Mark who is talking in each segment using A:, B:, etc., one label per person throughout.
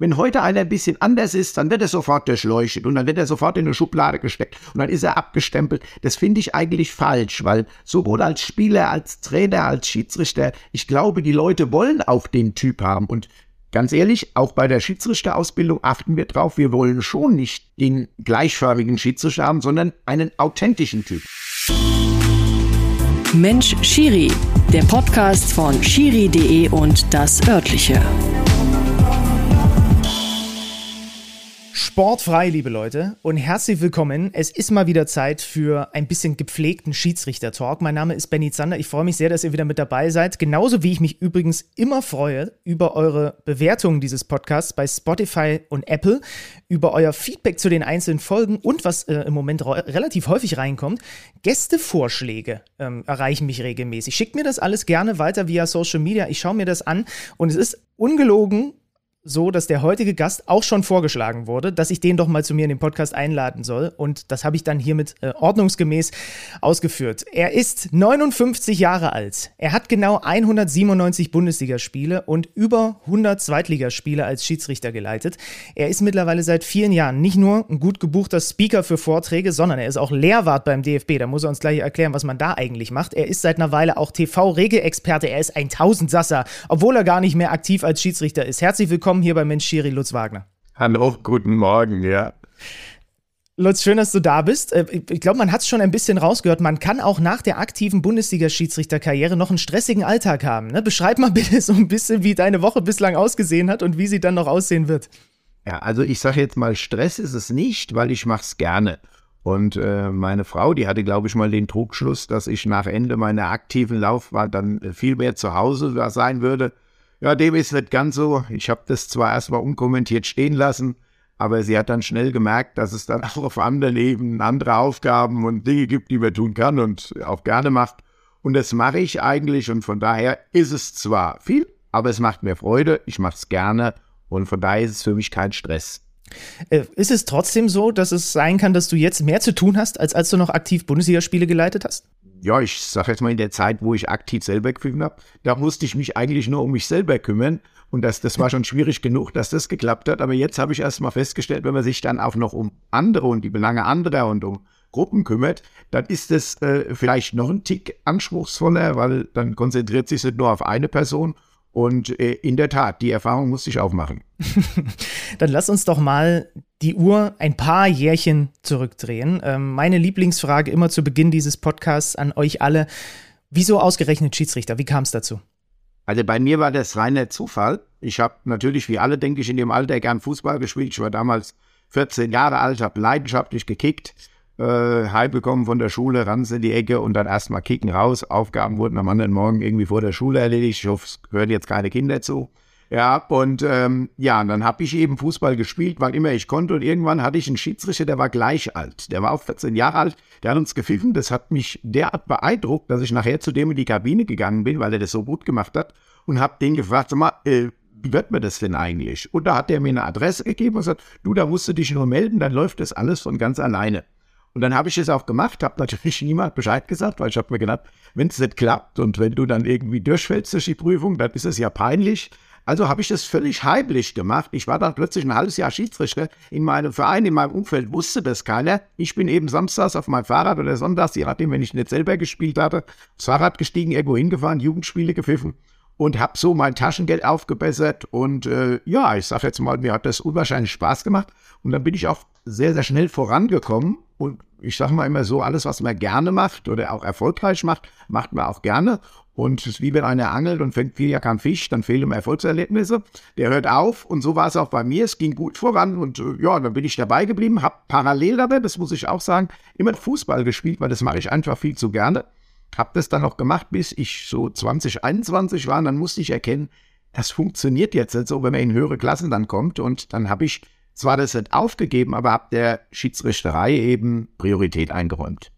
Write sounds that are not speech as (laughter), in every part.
A: Wenn heute einer ein bisschen anders ist, dann wird er sofort durchleuchtet und dann wird er sofort in eine Schublade gesteckt und dann ist er abgestempelt. Das finde ich eigentlich falsch, weil sowohl als Spieler, als Trainer, als Schiedsrichter, ich glaube, die Leute wollen auch den Typ haben. Und ganz ehrlich, auch bei der Schiedsrichterausbildung achten wir drauf, wir wollen schon nicht den gleichförmigen Schiedsrichter haben, sondern einen authentischen Typ.
B: Mensch Schiri, der Podcast von schiri.de und das örtliche.
C: Sportfrei, liebe Leute, und herzlich willkommen. Es ist mal wieder Zeit für ein bisschen gepflegten Schiedsrichter-Talk. Mein Name ist Benny Zander. Ich freue mich sehr, dass ihr wieder mit dabei seid. Genauso wie ich mich übrigens immer freue über eure Bewertungen dieses Podcasts bei Spotify und Apple, über euer Feedback zu den einzelnen Folgen und was äh, im Moment relativ häufig reinkommt. Gästevorschläge ähm, erreichen mich regelmäßig. Schickt mir das alles gerne weiter via Social Media. Ich schaue mir das an und es ist ungelogen so, dass der heutige Gast auch schon vorgeschlagen wurde, dass ich den doch mal zu mir in den Podcast einladen soll. Und das habe ich dann hiermit äh, ordnungsgemäß ausgeführt. Er ist 59 Jahre alt. Er hat genau 197 Bundesligaspiele und über 100 Zweitligaspiele als Schiedsrichter geleitet. Er ist mittlerweile seit vielen Jahren nicht nur ein gut gebuchter Speaker für Vorträge, sondern er ist auch Lehrwart beim DFB. Da muss er uns gleich erklären, was man da eigentlich macht. Er ist seit einer Weile auch TV-Regelexperte. Er ist ein Tausendsasser, obwohl er gar nicht mehr aktiv als Schiedsrichter ist. Herzlich willkommen willkommen hier bei Mensch Schiri, Lutz Wagner.
A: Hallo, guten Morgen, ja.
C: Lutz, schön, dass du da bist. Äh, ich glaube, man hat es schon ein bisschen rausgehört. Man kann auch nach der aktiven Bundesliga-Schiedsrichterkarriere noch einen stressigen Alltag haben. Ne? Beschreib mal (laughs) bitte so ein bisschen, wie deine Woche bislang ausgesehen hat und wie sie dann noch aussehen wird.
A: Ja, also ich sage jetzt mal, Stress ist es nicht, weil ich mache es gerne. Und äh, meine Frau, die hatte, glaube ich, mal den Trugschluss, dass ich nach Ende meiner aktiven Laufbahn dann äh, viel mehr zu Hause sein würde. Ja, dem ist nicht ganz so. Ich habe das zwar erstmal unkommentiert stehen lassen, aber sie hat dann schnell gemerkt, dass es dann (laughs) auch auf anderen Ebenen andere Aufgaben und Dinge gibt, die man tun kann und auch gerne macht. Und das mache ich eigentlich und von daher ist es zwar viel, aber es macht mir Freude, ich mache es gerne und von daher ist es für mich kein Stress.
C: Äh, ist es trotzdem so, dass es sein kann, dass du jetzt mehr zu tun hast, als als du noch aktiv Bundesligaspiele geleitet hast?
A: Ja, ich sage jetzt mal in der Zeit, wo ich aktiv selber gefilmt habe, da musste ich mich eigentlich nur um mich selber kümmern. Und das, das war schon schwierig genug, dass das geklappt hat. Aber jetzt habe ich erst mal festgestellt, wenn man sich dann auch noch um andere und die Belange anderer und um Gruppen kümmert, dann ist es äh, vielleicht noch ein Tick anspruchsvoller, weil dann konzentriert sich nicht nur auf eine Person. Und äh, in der Tat, die Erfahrung musste ich auch machen. (laughs)
C: dann lass uns doch mal die Uhr ein paar Jährchen zurückdrehen. Ähm, meine Lieblingsfrage immer zu Beginn dieses Podcasts an euch alle. Wieso ausgerechnet Schiedsrichter? Wie kam es dazu?
A: Also bei mir war das reiner Zufall. Ich habe natürlich, wie alle, denke ich, in dem Alter gern Fußball gespielt. Ich war damals 14 Jahre alt, habe leidenschaftlich gekickt, äh, heimgekommen von der Schule, ran in die Ecke und dann erstmal kicken raus. Aufgaben wurden am anderen Morgen irgendwie vor der Schule erledigt. Ich hoffe, es hören jetzt keine Kinder zu. Ja, und ähm, ja, und dann habe ich eben Fußball gespielt, weil immer ich konnte. Und irgendwann hatte ich einen Schiedsrichter, der war gleich alt. Der war auch 14 Jahre alt. Der hat uns gepfiffen. Das hat mich derart beeindruckt, dass ich nachher zu dem in die Kabine gegangen bin, weil er das so gut gemacht hat. Und habe den gefragt, sag mal, äh, wie wird man das denn eigentlich? Und da hat er mir eine Adresse gegeben und gesagt, du, da musst du dich nur melden, dann läuft das alles von ganz alleine. Und dann habe ich es auch gemacht, habe natürlich (laughs) niemand Bescheid gesagt, weil ich habe mir gedacht, wenn es nicht klappt und wenn du dann irgendwie durchfällst durch die Prüfung, dann ist es ja peinlich. Also habe ich das völlig heimlich gemacht. Ich war dann plötzlich ein halbes Jahr Schiedsrichter in meinem Verein, in meinem Umfeld wusste das keiner. Ich bin eben samstags auf meinem Fahrrad oder sonntags, je nachdem, wenn ich nicht selber gespielt hatte, aufs Fahrrad gestiegen, irgendwo hingefahren, Jugendspiele gepfiffen und habe so mein Taschengeld aufgebessert. Und äh, ja, ich sage jetzt mal, mir hat das unwahrscheinlich Spaß gemacht. Und dann bin ich auch sehr, sehr schnell vorangekommen. Und ich sage mal immer so, alles, was man gerne macht oder auch erfolgreich macht, macht man auch gerne. Und es ist wie wenn einer angelt und fängt viel ja kein Fisch, dann fehlen ihm Erfolgserlebnisse. Der hört auf und so war es auch bei mir. Es ging gut voran und äh, ja, dann bin ich dabei geblieben, habe parallel dabei, das muss ich auch sagen, immer Fußball gespielt, weil das mache ich einfach viel zu gerne. Habe das dann noch gemacht, bis ich so 2021 war und dann musste ich erkennen, das funktioniert jetzt nicht so, wenn man in höhere Klassen dann kommt und dann habe ich zwar das nicht aufgegeben, aber habe der Schiedsrichterei eben Priorität eingeräumt.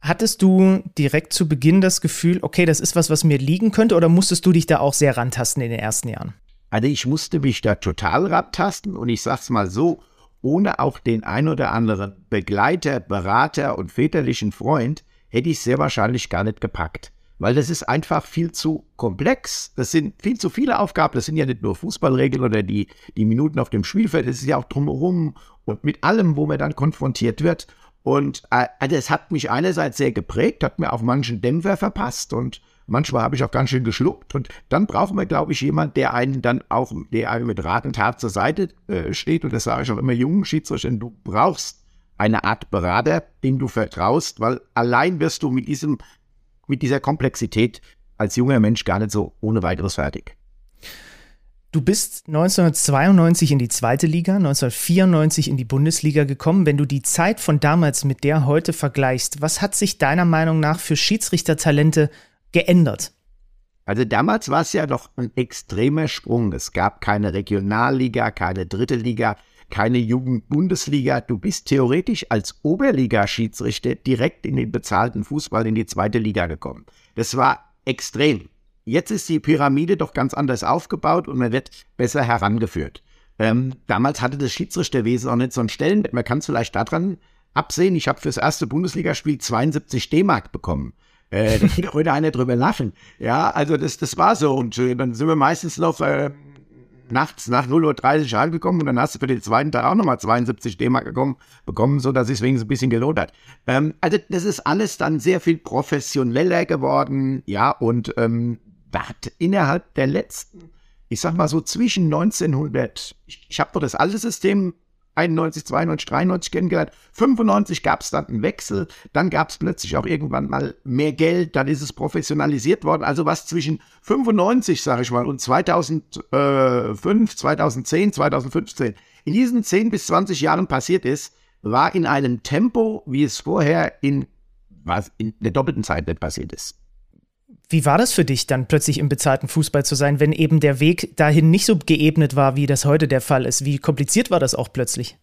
C: Hattest du direkt zu Beginn das Gefühl, okay, das ist was, was mir liegen könnte, oder musstest du dich da auch sehr rantasten in den ersten Jahren?
A: Also ich musste mich da total rantasten und ich sag's mal so, ohne auch den ein oder anderen Begleiter, Berater und väterlichen Freund hätte ich sehr wahrscheinlich gar nicht gepackt. weil das ist einfach viel zu komplex. Das sind viel zu viele Aufgaben. Das sind ja nicht nur Fußballregeln oder die, die Minuten auf dem Spielfeld, das ist ja auch drumherum und mit allem, wo man dann konfrontiert wird. Und äh, also es hat mich einerseits sehr geprägt, hat mir auch manchen Dämpfer verpasst und manchmal habe ich auch ganz schön geschluckt. Und dann brauchen wir, glaube ich, jemand, der einen dann auch, der einem mit Rat und Tat zur Seite äh, steht. Und das sage ich auch immer jungen Schiedsrichtern, du brauchst eine Art Berater, dem du vertraust, weil allein wirst du mit diesem, mit dieser Komplexität als junger Mensch gar nicht so ohne weiteres fertig.
C: Du bist 1992 in die zweite Liga, 1994 in die Bundesliga gekommen. Wenn du die Zeit von damals mit der heute vergleichst, was hat sich deiner Meinung nach für Schiedsrichtertalente geändert?
A: Also damals war es ja doch ein extremer Sprung. Es gab keine Regionalliga, keine dritte Liga, keine Jugendbundesliga. Du bist theoretisch als Oberligaschiedsrichter direkt in den bezahlten Fußball in die zweite Liga gekommen. Das war extrem. Jetzt ist die Pyramide doch ganz anders aufgebaut und man wird besser herangeführt. Ähm, damals hatte das Schiedsrichterwesen auch nicht so einen Stellenwert. Man kann es vielleicht daran absehen, ich habe fürs erste Bundesligaspiel 72 D-Mark bekommen. Äh, da (laughs) geht heute einer drüber lachen. Ja, also das, das war so. Und äh, dann sind wir meistens noch äh, nachts nach 0.30 Uhr heimgekommen und dann hast du für den zweiten Tag auch nochmal 72 D-Mark bekommen, bekommen, so dass es wenigstens ein bisschen gelohnt hat. Ähm, also das ist alles dann sehr viel professioneller geworden, ja, und ähm, hat innerhalb der letzten, ich sag mal so zwischen 1900, ich, ich habe doch das alte System 91, 92, 93 kennengelernt. 95 gab es dann einen Wechsel, dann gab es plötzlich auch irgendwann mal mehr Geld, dann ist es professionalisiert worden. Also was zwischen 95, sage ich mal, und 2005, 2010, 2015, in diesen 10 bis 20 Jahren passiert ist, war in einem Tempo, wie es vorher in, was, in der doppelten Zeit nicht passiert ist.
C: Wie war das für dich, dann plötzlich im bezahlten Fußball zu sein, wenn eben der Weg dahin nicht so geebnet war, wie das heute der Fall ist? Wie kompliziert war das auch plötzlich?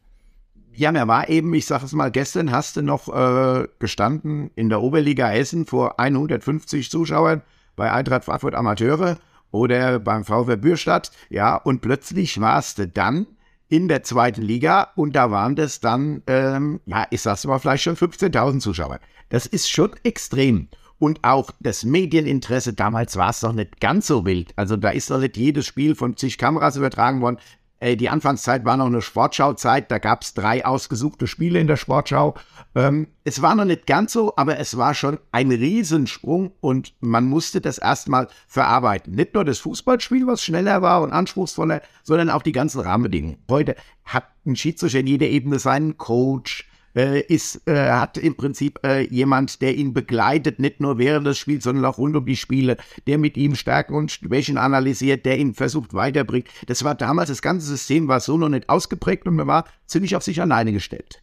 A: Ja, mir war eben, ich sag es mal, gestern hast du noch äh, gestanden in der Oberliga Hessen vor 150 Zuschauern bei Eintracht Frankfurt Amateure oder beim VW Bürstadt, ja, und plötzlich warst du dann in der zweiten Liga und da waren das dann, ähm, ja, ich sag's mal, vielleicht schon 15.000 Zuschauer. Das ist schon extrem. Und auch das Medieninteresse, damals war es noch nicht ganz so wild. Also da ist noch nicht jedes Spiel von zig Kameras übertragen worden. Äh, die Anfangszeit war noch eine Sportschau-Zeit, da gab es drei ausgesuchte Spiele in der Sportschau. Ähm, es war noch nicht ganz so, aber es war schon ein Riesensprung und man musste das erstmal verarbeiten. Nicht nur das Fußballspiel, was schneller war und anspruchsvoller, sondern auch die ganzen Rahmenbedingungen. Heute hat ein Schiedsrichter in jeder Ebene seinen Coach, äh, ist, äh, hat im Prinzip äh, jemand, der ihn begleitet, nicht nur während des Spiels, sondern auch rund um die Spiele, der mit ihm Stärken und Schwächen analysiert, der ihn versucht weiterbringt. Das war damals, das ganze System war so noch nicht ausgeprägt und man war ziemlich auf sich alleine gestellt.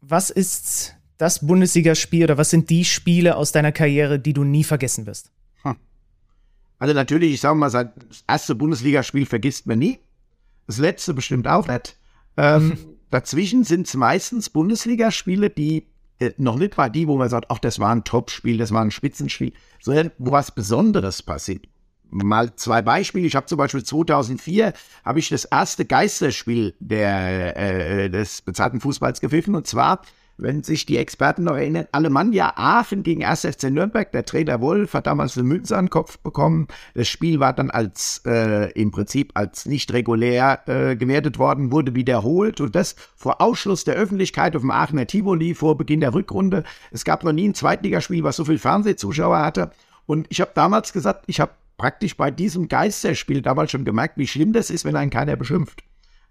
C: Was ist das Bundesligaspiel oder was sind die Spiele aus deiner Karriere, die du nie vergessen wirst? Hm.
A: Also natürlich, ich sage mal, das erste Bundesligaspiel vergisst man nie. Das letzte bestimmt auch nicht. Ähm, (laughs) Dazwischen sind es meistens Bundesligaspiele, die äh, noch nicht mal die, wo man sagt, ach, das war ein Topspiel, das war ein Spitzenspiel, sondern wo was Besonderes passiert. Mal zwei Beispiele. Ich habe zum Beispiel 2004 habe ich das erste Geisterspiel der, äh, des bezahlten Fußballs gepfiffen und zwar wenn sich die Experten noch erinnern, Alemannia Aachen gegen 1. FC Nürnberg. Der Trainer Wolf hat damals eine Münze an den Kopf bekommen. Das Spiel war dann als äh, im Prinzip als nicht regulär äh, gewertet worden, wurde wiederholt und das vor Ausschluss der Öffentlichkeit auf dem Aachener Tivoli vor Beginn der Rückrunde. Es gab noch nie ein Zweitligaspiel, was so viel Fernsehzuschauer hatte. Und ich habe damals gesagt, ich habe praktisch bei diesem Geisterspiel damals schon gemerkt, wie schlimm das ist, wenn einen keiner beschimpft.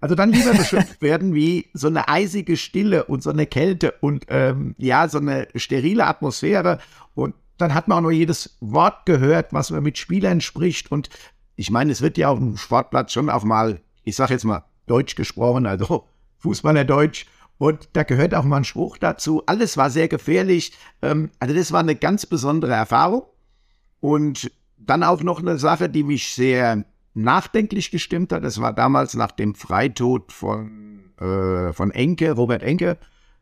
A: Also dann lieber beschimpft (laughs) werden wie so eine eisige Stille und so eine Kälte und ähm, ja, so eine sterile Atmosphäre. Und dann hat man auch nur jedes Wort gehört, was man mit Spielern spricht. Und ich meine, es wird ja auf dem Sportplatz schon auch mal, ich sag jetzt mal, Deutsch gesprochen, also (laughs) Fußballer Deutsch. Und da gehört auch mal ein Spruch dazu. Alles war sehr gefährlich. Ähm, also das war eine ganz besondere Erfahrung. Und dann auch noch eine Sache, die mich sehr nachdenklich gestimmt hat. Es war damals nach dem Freitod von, äh, von Enke, Robert Enke.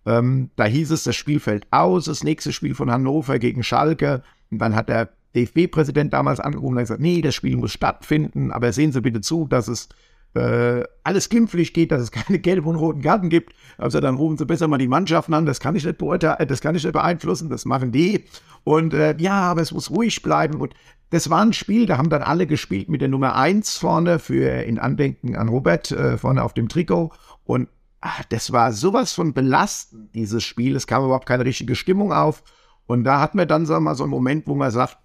A: Ähm, da hieß es, das Spiel fällt aus, das nächste Spiel von Hannover gegen Schalke. Und dann hat der DFB-Präsident damals angerufen und gesagt, nee, das Spiel muss stattfinden, aber sehen Sie bitte zu, dass es äh, alles glimpflich geht, dass es keine gelben und roten Karten gibt. Also dann rufen sie besser mal die Mannschaften an. Das kann ich nicht beurteilen, das kann ich nicht beeinflussen. Das machen die. Und äh, ja, aber es muss ruhig bleiben. Und das war ein Spiel, da haben dann alle gespielt mit der Nummer 1 vorne für in Andenken an Robert äh, vorne auf dem Trikot. Und ach, das war sowas von belastend, dieses Spiel. Es kam überhaupt keine richtige Stimmung auf. Und da hat man dann so mal so einen Moment, wo man sagt,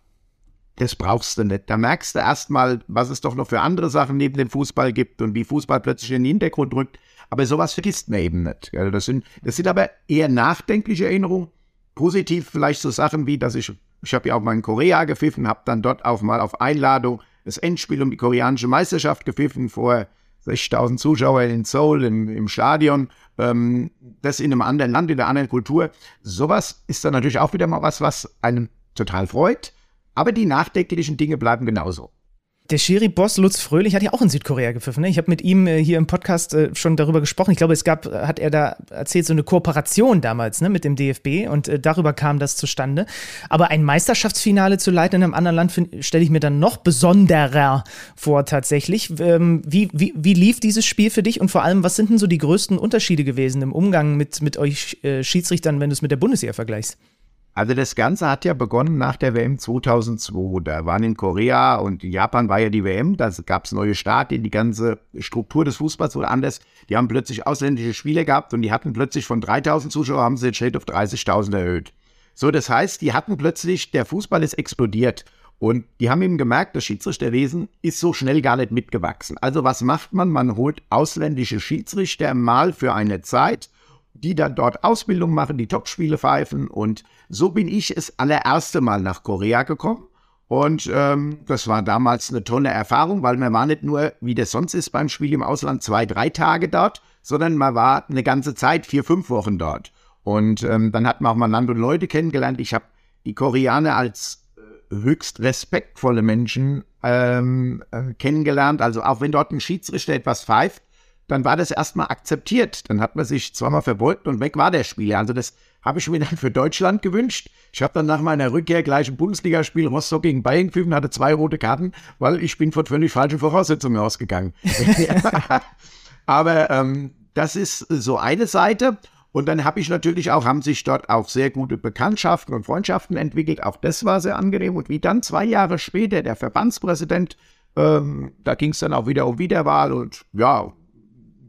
A: das brauchst du nicht. Da merkst du erstmal, was es doch noch für andere Sachen neben dem Fußball gibt und wie Fußball plötzlich in den Hintergrund rückt. Aber sowas vergisst man eben nicht. Das, sind, das sind aber eher nachdenkliche Erinnerungen. Positiv vielleicht so Sachen wie, dass ich, ich habe ja auch mal in Korea gepfiffen, habe dann dort auch mal auf Einladung das Endspiel um die koreanische Meisterschaft gepfiffen vor 60.000 Zuschauern in Seoul im, im Stadion. Ähm, das in einem anderen Land, in einer anderen Kultur. Sowas ist dann natürlich auch wieder mal was, was einen total freut. Aber die nachdenklichen Dinge bleiben genauso.
C: Der Schiri-Boss Lutz Fröhlich hat ja auch in Südkorea gepfiffen. Ne? Ich habe mit ihm äh, hier im Podcast äh, schon darüber gesprochen. Ich glaube, es gab, äh, hat er da erzählt, so eine Kooperation damals ne, mit dem DFB und äh, darüber kam das zustande. Aber ein Meisterschaftsfinale zu leiten in einem anderen Land stelle ich mir dann noch besonderer vor tatsächlich. Ähm, wie, wie, wie lief dieses Spiel für dich und vor allem, was sind denn so die größten Unterschiede gewesen im Umgang mit, mit euch äh, Schiedsrichtern, wenn du es mit der Bundesliga vergleichst?
A: Also das Ganze hat ja begonnen nach der WM 2002. Da waren in Korea und Japan war ja die WM, da gab es neue Staaten, die ganze Struktur des Fußballs wurde anders. Die haben plötzlich ausländische Spiele gehabt und die hatten plötzlich von 3000 Zuschauern haben sie den Shade auf 30.000 erhöht. So, das heißt, die hatten plötzlich, der Fußball ist explodiert. Und die haben eben gemerkt, das Schiedsrichterwesen ist so schnell gar nicht mitgewachsen. Also was macht man? Man holt ausländische Schiedsrichter mal für eine Zeit die dann dort Ausbildung machen, die Topspiele pfeifen. Und so bin ich das allererste Mal nach Korea gekommen. Und ähm, das war damals eine tolle Erfahrung, weil man war nicht nur, wie das sonst ist beim Spiel im Ausland, zwei, drei Tage dort, sondern man war eine ganze Zeit, vier, fünf Wochen dort. Und ähm, dann hat man auch mal Land und Leute kennengelernt. Ich habe die Koreaner als äh, höchst respektvolle Menschen ähm, äh, kennengelernt. Also auch wenn dort ein Schiedsrichter etwas pfeift, dann war das erstmal akzeptiert. Dann hat man sich zweimal verbeugt und weg war der Spieler. Also das habe ich mir dann für Deutschland gewünscht. Ich habe dann nach meiner Rückkehr gleich ein Bundesligaspiel Rostock gegen Bayern gepfiffen, hatte zwei rote Karten, weil ich bin von völlig falschen Voraussetzungen ausgegangen. (laughs) Aber ähm, das ist so eine Seite. Und dann habe ich natürlich auch, haben sich dort auch sehr gute Bekanntschaften und Freundschaften entwickelt. Auch das war sehr angenehm. Und wie dann zwei Jahre später der Verbandspräsident, ähm, da ging es dann auch wieder um Wiederwahl und ja,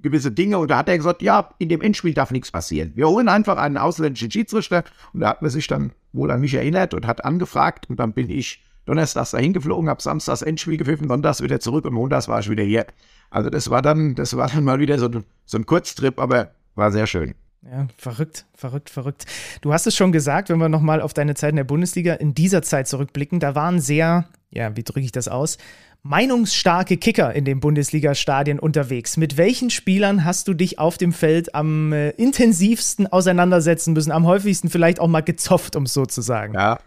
A: gewisse Dinge und da hat er gesagt, ja, in dem Endspiel darf nichts passieren. Wir holen einfach einen ausländischen Schiedsrichter und da hat man sich dann wohl an mich erinnert und hat angefragt und dann bin ich donnerstags dahin geflogen, habe samstags Endspiel gepfiffen, sonntags wieder zurück und montags war ich wieder hier. Also das war dann, das war dann mal wieder so, so ein Kurztrip, aber war sehr schön.
C: Ja, verrückt, verrückt, verrückt. Du hast es schon gesagt, wenn wir nochmal auf deine Zeit in der Bundesliga in dieser Zeit zurückblicken, da waren sehr, ja, wie drücke ich das aus, meinungsstarke Kicker in den Bundesliga-Stadien unterwegs. Mit welchen Spielern hast du dich auf dem Feld am äh, intensivsten auseinandersetzen müssen, am häufigsten vielleicht auch mal gezofft, um es so zu sagen?
A: Ja,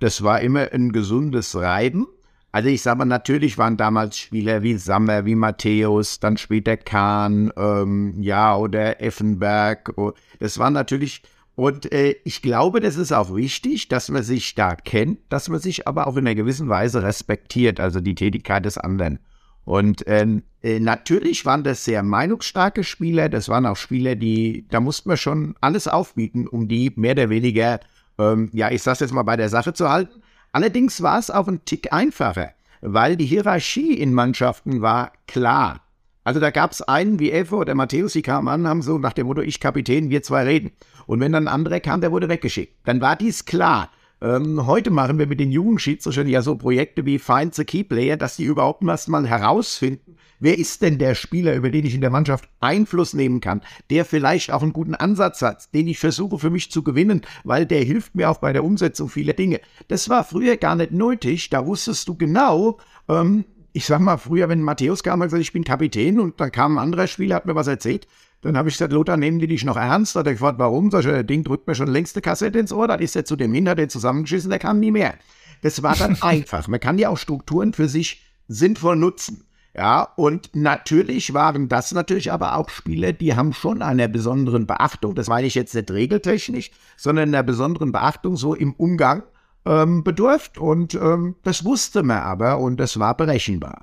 A: das war immer ein gesundes Reiben. Also ich sage mal, natürlich waren damals Spieler wie Sammer, wie Matthäus, dann später Kahn, ähm, ja, oder Effenberg. Oh, das waren natürlich und äh, ich glaube, das ist auch wichtig, dass man sich da kennt, dass man sich aber auch in einer gewissen Weise respektiert, also die Tätigkeit des anderen. Und ähm, äh, natürlich waren das sehr meinungsstarke Spieler, das waren auch Spieler, die, da musste man schon alles aufbieten, um die mehr oder weniger, ähm, ja, ich sag's jetzt mal bei der Sache zu halten. Allerdings war es auch ein Tick einfacher, weil die Hierarchie in Mannschaften war klar. Also da gab es einen wie Effe oder Matthäus, die kamen an, haben so nach dem Motto, ich Kapitän, wir zwei reden. Und wenn dann ein anderer kam, der wurde weggeschickt. Dann war dies klar. Ähm, heute machen wir mit den jungen ja so Projekte wie Find the Key Player, dass die überhaupt erst mal herausfinden, wer ist denn der Spieler, über den ich in der Mannschaft Einfluss nehmen kann, der vielleicht auch einen guten Ansatz hat, den ich versuche für mich zu gewinnen, weil der hilft mir auch bei der Umsetzung vieler Dinge. Das war früher gar nicht nötig, da wusstest du genau, ähm, ich sag mal, früher, wenn Matthäus kam, hat gesagt, ich bin Kapitän und dann kam ein anderer Spieler, hat mir was erzählt, dann habe ich gesagt, Lothar, nehmen die dich noch ernst? Hat er gefragt, warum? Sag ich, der Ding drückt mir schon längst eine Kassette ins Ohr, dann ist er zu dem hinter den zusammengeschissen, der kann nie mehr. Das war dann (laughs) einfach. Man kann ja auch Strukturen für sich sinnvoll nutzen. Ja, und natürlich waren das natürlich aber auch Spiele, die haben schon einer besonderen Beachtung, das meine ich jetzt nicht regeltechnisch, sondern einer besonderen Beachtung so im Umgang ähm, bedurft. Und ähm, das wusste man aber und das war berechenbar.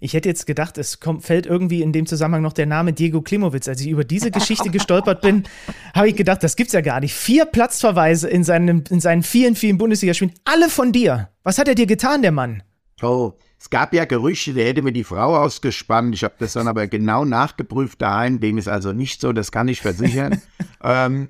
C: Ich hätte jetzt gedacht, es kommt, fällt irgendwie in dem Zusammenhang noch der Name Diego Klimowitz. Als ich über diese Geschichte (laughs) gestolpert bin, habe ich gedacht, das gibt's ja gar nicht. Vier Platzverweise in, seinem, in seinen vielen, vielen Bundesligaspielen, alle von dir. Was hat er dir getan, der Mann?
A: Oh, es gab ja Gerüchte, der hätte mir die Frau ausgespannt. Ich habe das dann aber genau nachgeprüft daheim. Dem ist also nicht so, das kann ich versichern. (laughs) ähm,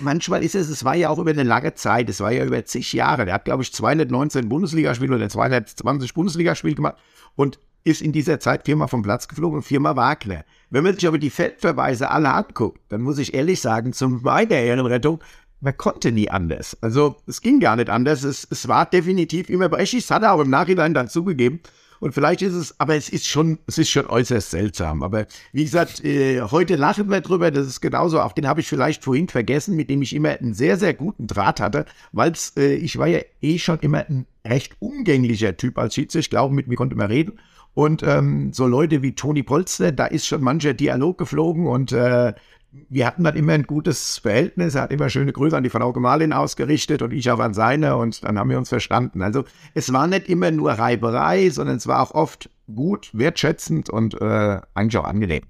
A: manchmal ist es, es war ja auch über eine lange Zeit, es war ja über zig Jahre. Der hat, glaube ich, 219 Bundesligaspiele oder 220 Bundesligaspiele gemacht und ist in dieser Zeit viermal vom Platz geflogen und viermal Wagner. Wenn man sich aber die Feldverweise alle anguckt, dann muss ich ehrlich sagen, zum meiner Ehrenrettung, man konnte nie anders. Also es ging gar nicht anders. Es, es war definitiv immer brechig. Das hat er auch im Nachhinein dann zugegeben. Und vielleicht ist es, aber es ist schon, es ist schon äußerst seltsam. Aber wie gesagt, äh, heute lachen wir drüber. Das ist genauso. Auch den habe ich vielleicht vorhin vergessen, mit dem ich immer einen sehr, sehr guten Draht hatte, weil äh, ich war ja eh schon immer ein recht umgänglicher Typ als Schiedsrichter. Ich glaube, mit mir konnte man reden. Und ähm, so Leute wie Toni Polster, da ist schon mancher Dialog geflogen und äh, wir hatten dann immer ein gutes Verhältnis. Er hat immer schöne Grüße an die Frau Gemahlin ausgerichtet und ich auch an seine und dann haben wir uns verstanden. Also es war nicht immer nur Reiberei, sondern es war auch oft gut, wertschätzend und äh, eigentlich auch angenehm.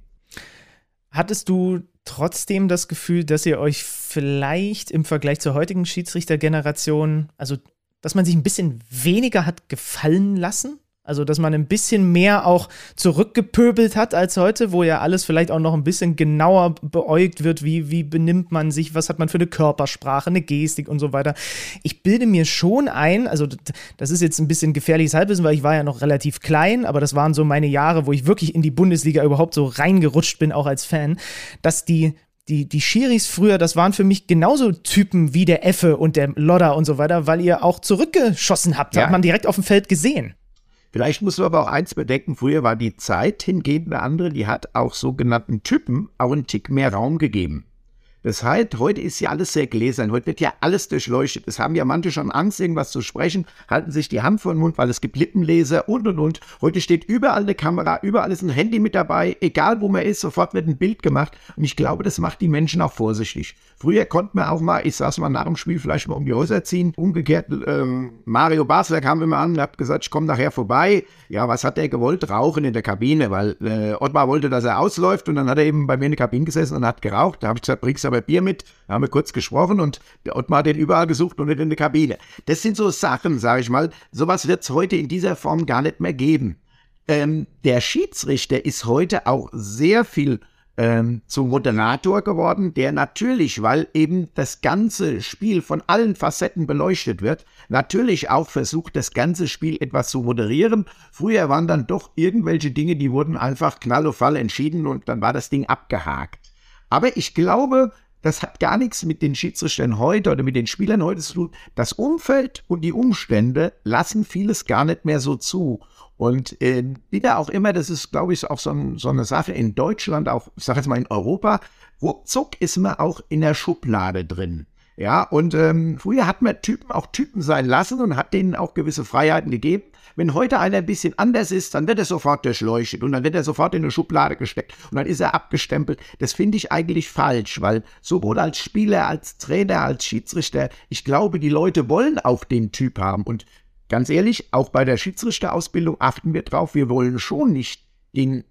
C: Hattest du trotzdem das Gefühl, dass ihr euch vielleicht im Vergleich zur heutigen Schiedsrichtergeneration, also dass man sich ein bisschen weniger hat gefallen lassen? Also, dass man ein bisschen mehr auch zurückgepöbelt hat als heute, wo ja alles vielleicht auch noch ein bisschen genauer beäugt wird, wie, wie benimmt man sich, was hat man für eine Körpersprache, eine Gestik und so weiter. Ich bilde mir schon ein, also das ist jetzt ein bisschen gefährliches Halbwissen, weil ich war ja noch relativ klein, aber das waren so meine Jahre, wo ich wirklich in die Bundesliga überhaupt so reingerutscht bin, auch als Fan, dass die die, die Schiris früher, das waren für mich genauso Typen wie der Effe und der Lodder und so weiter, weil ihr auch zurückgeschossen habt. Ja. Hat man direkt auf dem Feld gesehen.
A: Vielleicht muss man aber auch eins bedenken, früher war die Zeit hingehend eine andere, die hat auch sogenannten Typen auch einen Tick mehr Raum gegeben. Das heißt, heute ist ja alles sehr gläsern, heute wird ja alles durchleuchtet. Es haben ja manche schon Angst, irgendwas zu sprechen, halten sich die Hand vor den Mund, weil es gibt Lippenleser und und und. Heute steht überall eine Kamera, überall ist ein Handy mit dabei, egal wo man ist, sofort wird ein Bild gemacht. Und ich glaube, das macht die Menschen auch vorsichtig. Früher konnte man auch mal, ich saß mal nach dem Spiel vielleicht mal um die Häuser ziehen. Umgekehrt, ähm, Mario Basler kam immer an und hat gesagt, ich komme nachher vorbei. Ja, was hat er gewollt? Rauchen in der Kabine, weil äh, Ottmar wollte, dass er ausläuft und dann hat er eben bei mir in der Kabine gesessen und hat geraucht. Da habe ich gesagt, bringst aber Bier mit. Da haben wir kurz gesprochen und der Ottmar hat den überall gesucht und nicht in der Kabine. Das sind so Sachen, sage ich mal. Sowas wird es heute in dieser Form gar nicht mehr geben. Ähm, der Schiedsrichter ist heute auch sehr viel ähm, zum Moderator geworden, der natürlich, weil eben das ganze Spiel von allen Facetten beleuchtet wird, natürlich auch versucht, das ganze Spiel etwas zu moderieren. Früher waren dann doch irgendwelche Dinge, die wurden einfach knall auf Fall entschieden und dann war das Ding abgehakt. Aber ich glaube, das hat gar nichts mit den Schiedsrichtern heute oder mit den Spielern heute zu tun. Das Umfeld und die Umstände lassen vieles gar nicht mehr so zu. Und äh, wieder auch immer, das ist, glaube ich, auch so, so, eine Sache in Deutschland, auch, ich sage jetzt mal in Europa, ruckzuck ist man auch in der Schublade drin. Ja, und ähm, früher hat man Typen auch Typen sein lassen und hat denen auch gewisse Freiheiten gegeben. Wenn heute einer ein bisschen anders ist, dann wird er sofort durchleuchtet und dann wird er sofort in eine Schublade gesteckt und dann ist er abgestempelt. Das finde ich eigentlich falsch, weil sowohl als Spieler, als Trainer, als Schiedsrichter, ich glaube, die Leute wollen auch den Typ haben. Und ganz ehrlich, auch bei der Schiedsrichterausbildung achten wir drauf, wir wollen schon nicht den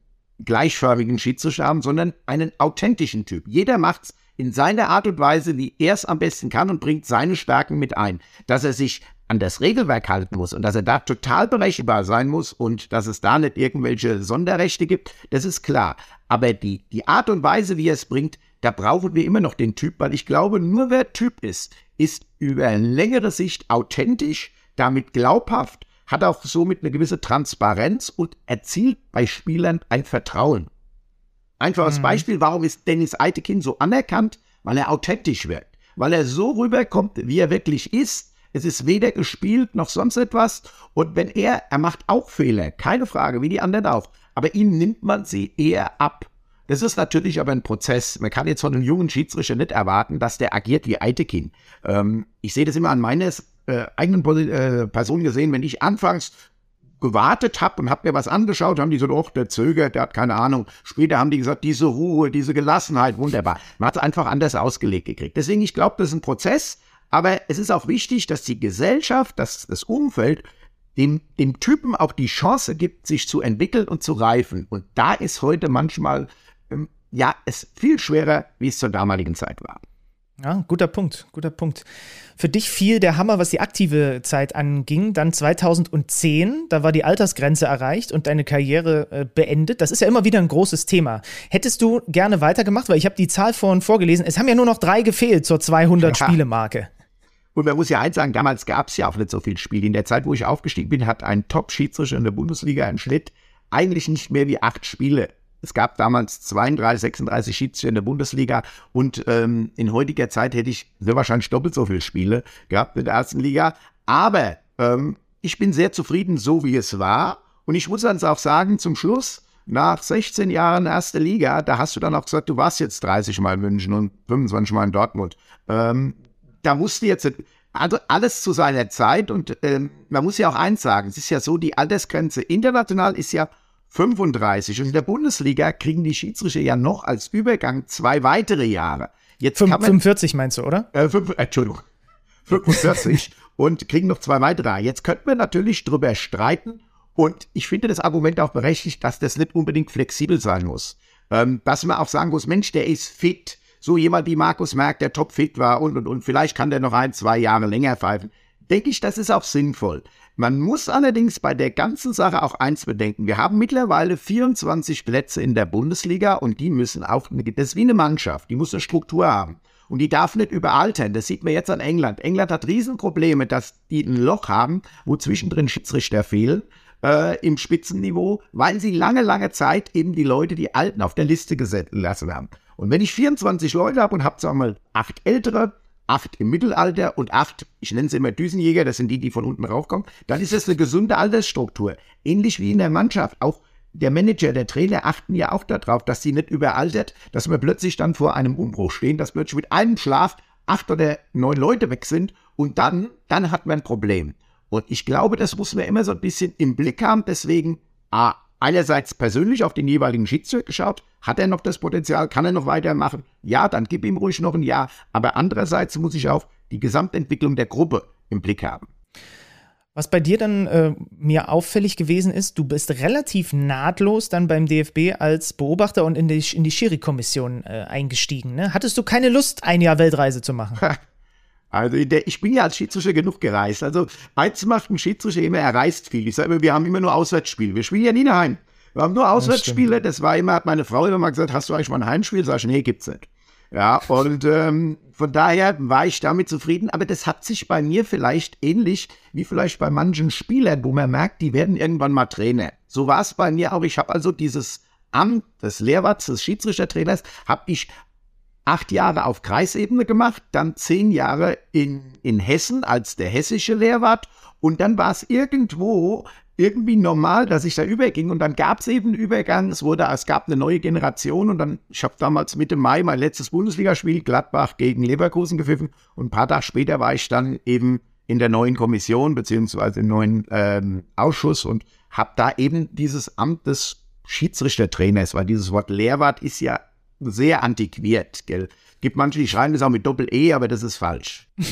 A: gleichförmigen Schiedsrichter haben, sondern einen authentischen Typ. Jeder macht's in seiner Art und Weise, wie er es am besten kann und bringt seine Stärken mit ein. Dass er sich an das Regelwerk halten muss und dass er da total berechenbar sein muss und dass es da nicht irgendwelche Sonderrechte gibt, das ist klar. Aber die, die Art und Weise, wie er es bringt, da brauchen wir immer noch den Typ, weil ich glaube, nur wer Typ ist, ist über längere Sicht authentisch, damit glaubhaft, hat auch somit eine gewisse Transparenz und erzielt bei Spielern ein Vertrauen. Einfaches mhm. Beispiel, warum ist Dennis Eitekin so anerkannt? Weil er authentisch wirkt. Weil er so rüberkommt, wie er wirklich ist. Es ist weder gespielt noch sonst etwas. Und wenn er, er macht auch Fehler, keine Frage, wie die anderen auch. Aber ihm nimmt man sie eher ab. Das ist natürlich aber ein Prozess. Man kann jetzt von einem jungen Schiedsrichter nicht erwarten, dass der agiert wie Eitekin. Ähm, ich sehe das immer an meiner äh, eigenen äh, Person gesehen, wenn ich anfangs gewartet habe und habe mir was angeschaut, haben die so, oh, der zögert, der hat keine Ahnung. Später haben die gesagt, diese Ruhe, diese Gelassenheit, wunderbar. Man hat es einfach anders ausgelegt gekriegt. Deswegen, ich glaube, das ist ein Prozess, aber es ist auch wichtig, dass die Gesellschaft, dass das Umfeld dem, dem Typen auch die Chance gibt, sich zu entwickeln und zu reifen. Und da ist heute manchmal, ähm, ja, es viel schwerer, wie es zur damaligen Zeit war.
C: Ja, guter Punkt, guter Punkt. Für dich fiel der Hammer, was die aktive Zeit anging, dann 2010, da war die Altersgrenze erreicht und deine Karriere äh, beendet. Das ist ja immer wieder ein großes Thema. Hättest du gerne weitergemacht, weil ich habe die Zahl vorhin vorgelesen, es haben ja nur noch drei gefehlt zur 200-Spiele-Marke.
A: Und man muss ja eins sagen, damals gab es ja auch nicht so viel Spiele. In der Zeit, wo ich aufgestiegen bin, hat ein Top-Schiedsrichter in der Bundesliga einen Schnitt eigentlich nicht mehr wie acht Spiele es gab damals 32, 36 Schiedsrichter in der Bundesliga und ähm, in heutiger Zeit hätte ich sehr wahrscheinlich doppelt so viele Spiele gehabt in der ersten Liga. Aber ähm, ich bin sehr zufrieden, so wie es war. Und ich muss dann auch sagen, zum Schluss, nach 16 Jahren erste Liga, da hast du dann auch gesagt, du warst jetzt 30 Mal in München und 25 Mal in Dortmund. Ähm, da musste jetzt also alles zu seiner Zeit und ähm, man muss ja auch eins sagen, es ist ja so, die Altersgrenze international ist ja 35. Und in der Bundesliga kriegen die Schiedsrichter ja noch als Übergang zwei weitere Jahre.
C: Jetzt 45 meinst du, oder?
A: Äh, fünf, Entschuldigung. 45 (laughs) und kriegen noch zwei weitere. Jetzt könnten wir natürlich drüber streiten und ich finde das Argument auch berechtigt, dass das nicht unbedingt flexibel sein muss. Ähm, dass man auch sagen muss, Mensch, der ist fit. So jemand wie Markus Merck, der topfit war und, und, und vielleicht kann der noch ein, zwei Jahre länger pfeifen. Denke ich, das ist auch sinnvoll. Man muss allerdings bei der ganzen Sache auch eins bedenken. Wir haben mittlerweile 24 Plätze in der Bundesliga und die müssen auch, das ist wie eine Mannschaft, die muss eine Struktur haben. Und die darf nicht überaltern. Das sieht man jetzt an England. England hat Riesenprobleme, dass die ein Loch haben, wo zwischendrin Schiedsrichter fehlen äh, im Spitzenniveau, weil sie lange, lange Zeit eben die Leute, die Alten auf der Liste gesetzt lassen haben. Und wenn ich 24 Leute habe und habe, sagen wir mal, acht Ältere, acht im Mittelalter und acht, ich nenne sie immer Düsenjäger, das sind die, die von unten raufkommen, dann ist das eine gesunde Altersstruktur. Ähnlich wie in der Mannschaft. Auch der Manager, der Trainer achten ja auch darauf, dass sie nicht überaltert, dass wir plötzlich dann vor einem Umbruch stehen, dass plötzlich mit einem Schlaf acht oder neun Leute weg sind und dann, dann hat man ein Problem. Und ich glaube, das muss man immer so ein bisschen im Blick haben. Deswegen, A, einerseits persönlich auf den jeweiligen Schiedsrichter geschaut, hat er noch das Potenzial, kann er noch weitermachen? Ja, dann gib ihm ruhig noch ein Jahr. Aber andererseits muss ich auch die Gesamtentwicklung der Gruppe im Blick haben.
C: Was bei dir dann äh, mir auffällig gewesen ist, du bist relativ nahtlos dann beim DFB als Beobachter und in die, in die Schiri-Kommission äh, eingestiegen. Ne? Hattest du keine Lust, ein Jahr Weltreise zu machen? (laughs)
A: Also der, ich bin ja als Schiedsrichter genug gereist. Also eins macht ein Schiedsrichter immer, er reist viel. Ich sage immer, wir haben immer nur Auswärtsspiele. Wir spielen ja nie daheim. Wir haben nur Auswärtsspiele. Das, das war immer, hat meine Frau immer mal gesagt, hast du eigentlich mal ein Heimspiel? Sag ich, nee, gibt's nicht. Ja, und ähm, von daher war ich damit zufrieden, aber das hat sich bei mir vielleicht ähnlich wie vielleicht bei manchen Spielern, wo man merkt, die werden irgendwann mal Trainer. So war es bei mir auch. Ich habe also dieses Amt des Lehrwarts, des Schiedsrichtertrainers, habe ich acht Jahre auf Kreisebene gemacht, dann zehn Jahre in, in Hessen als der hessische Lehrwart. Und dann war es irgendwo irgendwie normal, dass ich da überging. Und dann gab es eben einen Übergang, es wurde, es gab eine neue Generation. Und dann, ich habe damals Mitte Mai mein letztes Bundesligaspiel Gladbach gegen Leverkusen gepfiffen. Und ein paar Tage später war ich dann eben in der neuen Kommission beziehungsweise im neuen ähm, Ausschuss und habe da eben dieses Amt des Schiedsrichtertrainers, weil dieses Wort Lehrwart ist ja sehr antiquiert, gell? Gibt manche, die schreiben das auch mit Doppel-E, aber das ist falsch. (laughs)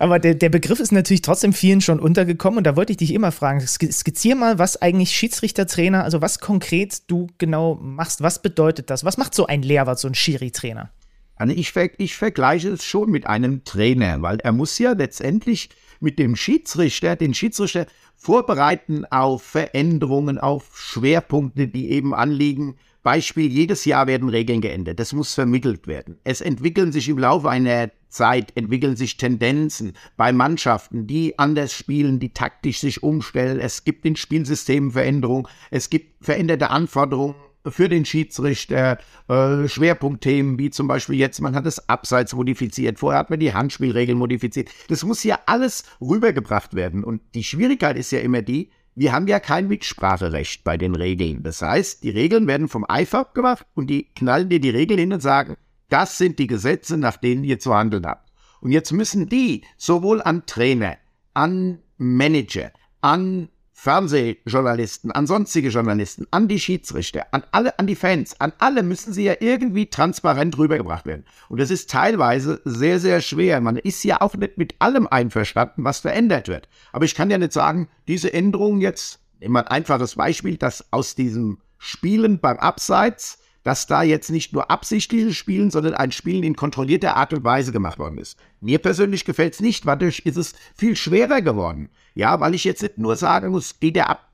C: aber der, der Begriff ist natürlich trotzdem vielen schon untergekommen und da wollte ich dich immer fragen, skizzier mal, was eigentlich Schiedsrichtertrainer, also was konkret du genau machst, was bedeutet das? Was macht so ein Lehrwart, so ein Schiri-Trainer?
A: Also ich, ich vergleiche es schon mit einem Trainer, weil er muss ja letztendlich mit dem Schiedsrichter, den Schiedsrichter vorbereiten auf Veränderungen, auf Schwerpunkte, die eben anliegen, Beispiel, jedes Jahr werden Regeln geändert. Das muss vermittelt werden. Es entwickeln sich im Laufe einer Zeit, entwickeln sich Tendenzen bei Mannschaften, die anders spielen, die taktisch sich umstellen. Es gibt in Spielsystemen Veränderungen. Es gibt veränderte Anforderungen für den Schiedsrichter, äh, Schwerpunktthemen, wie zum Beispiel jetzt, man hat das Abseits modifiziert, vorher hat man die Handspielregeln modifiziert. Das muss ja alles rübergebracht werden. Und die Schwierigkeit ist ja immer die, wir haben ja kein Mitspracherecht bei den Regeln. Das heißt, die Regeln werden vom IFAB gemacht und die knallen dir die Regeln hin und sagen, das sind die Gesetze, nach denen ihr zu handeln habt. Und jetzt müssen die sowohl an Trainer, an Manager, an Fernsehjournalisten, an sonstige Journalisten, an die Schiedsrichter, an alle, an die Fans, an alle müssen sie ja irgendwie transparent rübergebracht werden. Und das ist teilweise sehr, sehr schwer. Man ist ja auch nicht mit allem einverstanden, was verändert wird. Aber ich kann ja nicht sagen, diese Änderungen jetzt, nehmen wir ein einfaches Beispiel, dass aus diesem Spielen beim Abseits dass da jetzt nicht nur absichtliches Spielen, sondern ein Spielen in kontrollierter Art und Weise gemacht worden ist. Mir persönlich gefällt es nicht, dadurch ist es viel schwerer geworden. Ja, weil ich jetzt nicht nur sagen muss, geht der ab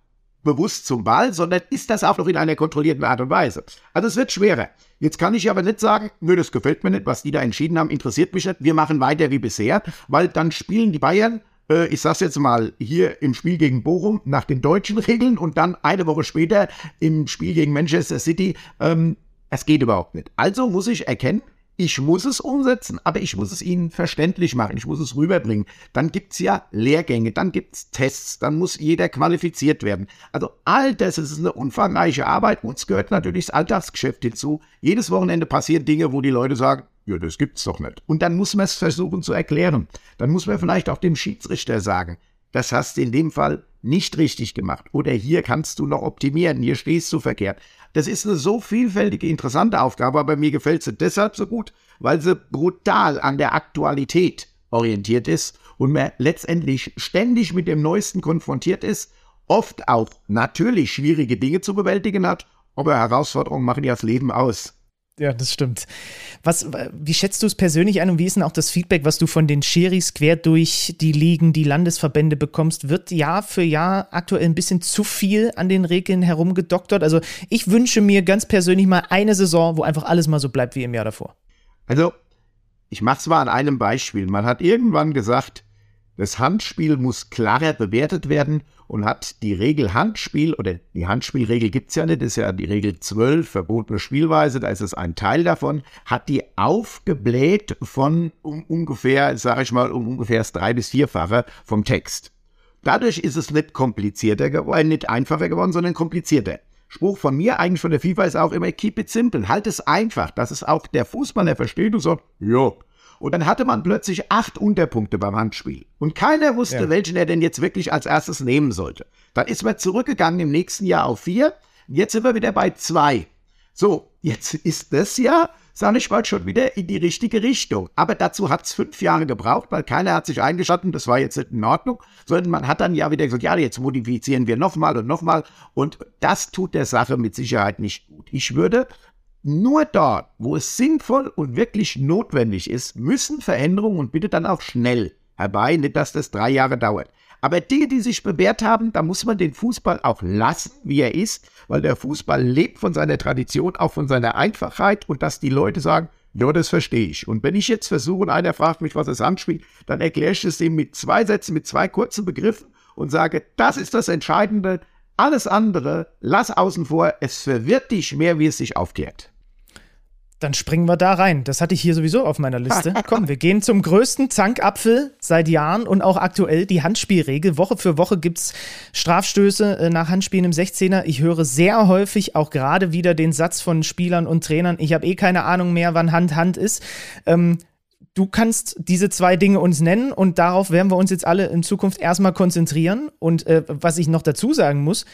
A: bewusst zum Ball, sondern ist das auch noch in einer kontrollierten Art und Weise. Also es wird schwerer. Jetzt kann ich aber nicht sagen, nö, das gefällt mir nicht, was die da entschieden haben, interessiert mich nicht, wir machen weiter wie bisher, weil dann spielen die Bayern äh, ich sag's jetzt mal, hier im Spiel gegen Bochum nach den deutschen Regeln und dann eine Woche später im Spiel gegen Manchester City. Ähm, es geht überhaupt nicht. Also muss ich erkennen, ich muss es umsetzen, aber ich muss es ihnen verständlich machen, ich muss es rüberbringen. Dann gibt's ja Lehrgänge, dann gibt's Tests, dann muss jeder qualifiziert werden. Also all das ist eine umfangreiche Arbeit. Uns gehört natürlich das Alltagsgeschäft hinzu. Jedes Wochenende passieren Dinge, wo die Leute sagen, ja, das gibt's doch nicht. Und dann muss man es versuchen zu erklären. Dann muss man vielleicht auch dem Schiedsrichter sagen, das hast du in dem Fall nicht richtig gemacht. Oder hier kannst du noch optimieren, hier stehst du verkehrt. Das ist eine so vielfältige, interessante Aufgabe, aber mir gefällt sie deshalb so gut, weil sie brutal an der Aktualität orientiert ist und man letztendlich ständig mit dem Neuesten konfrontiert ist, oft auch natürlich schwierige Dinge zu bewältigen hat, aber Herausforderungen machen ja das Leben aus.
C: Ja, das stimmt. Was, wie schätzt du es persönlich ein und wie ist denn auch das Feedback, was du von den Schiris quer durch die Ligen, die Landesverbände bekommst? Wird Jahr für Jahr aktuell ein bisschen zu viel an den Regeln herumgedoktert? Also ich wünsche mir ganz persönlich mal eine Saison, wo einfach alles mal so bleibt wie im Jahr davor.
A: Also, ich mache es mal an einem Beispiel. Man hat irgendwann gesagt, das Handspiel muss klarer bewertet werden und hat die Regel Handspiel oder die Handspielregel gibt's ja nicht, das ist ja die Regel 12, verbotene Spielweise, da ist es ein Teil davon, hat die aufgebläht von um ungefähr, sage ich mal, um ungefähr das drei- bis vierfache vom Text. Dadurch ist es nicht komplizierter geworden, nicht einfacher geworden, sondern komplizierter. Spruch von mir, eigentlich von der FIFA, ist auch immer, keep it simple, halt es einfach, dass es auch der Fußballer versteht und sagt, ja, und dann hatte man plötzlich acht Unterpunkte beim Handspiel. Und keiner wusste, ja. welchen er denn jetzt wirklich als erstes nehmen sollte. Dann ist man zurückgegangen im nächsten Jahr auf vier. Jetzt sind wir wieder bei zwei. So, jetzt ist das ja, sage ich mal, schon wieder in die richtige Richtung. Aber dazu hat es fünf Jahre gebraucht, weil keiner hat sich eingeschaltet, das war jetzt nicht in Ordnung, sondern man hat dann ja wieder gesagt, ja, jetzt modifizieren wir nochmal und nochmal. Und das tut der Sache mit Sicherheit nicht gut. Ich würde nur dort, wo es sinnvoll und wirklich notwendig ist, müssen Veränderungen und bitte dann auch schnell herbei, nicht dass das drei Jahre dauert. Aber Dinge, die sich bewährt haben, da muss man den Fußball auch lassen, wie er ist, weil der Fußball lebt von seiner Tradition, auch von seiner Einfachheit und dass die Leute sagen, ja, das verstehe ich. Und wenn ich jetzt versuche und einer fragt mich, was es anspielt, dann erkläre ich es ihm mit zwei Sätzen, mit zwei kurzen Begriffen und sage, das ist das Entscheidende. Alles andere, lass außen vor, es verwirrt dich mehr, wie es sich aufklärt.
C: Dann springen wir da rein. Das hatte ich hier sowieso auf meiner Liste. (laughs) Komm, wir gehen zum größten Zankapfel seit Jahren und auch aktuell die Handspielregel. Woche für Woche gibt es Strafstöße äh, nach Handspielen im 16er. Ich höre sehr häufig auch gerade wieder den Satz von Spielern und Trainern, ich habe eh keine Ahnung mehr, wann Hand Hand ist. Ähm, du kannst diese zwei Dinge uns nennen und darauf werden wir uns jetzt alle in Zukunft erstmal konzentrieren. Und äh, was ich noch dazu sagen muss,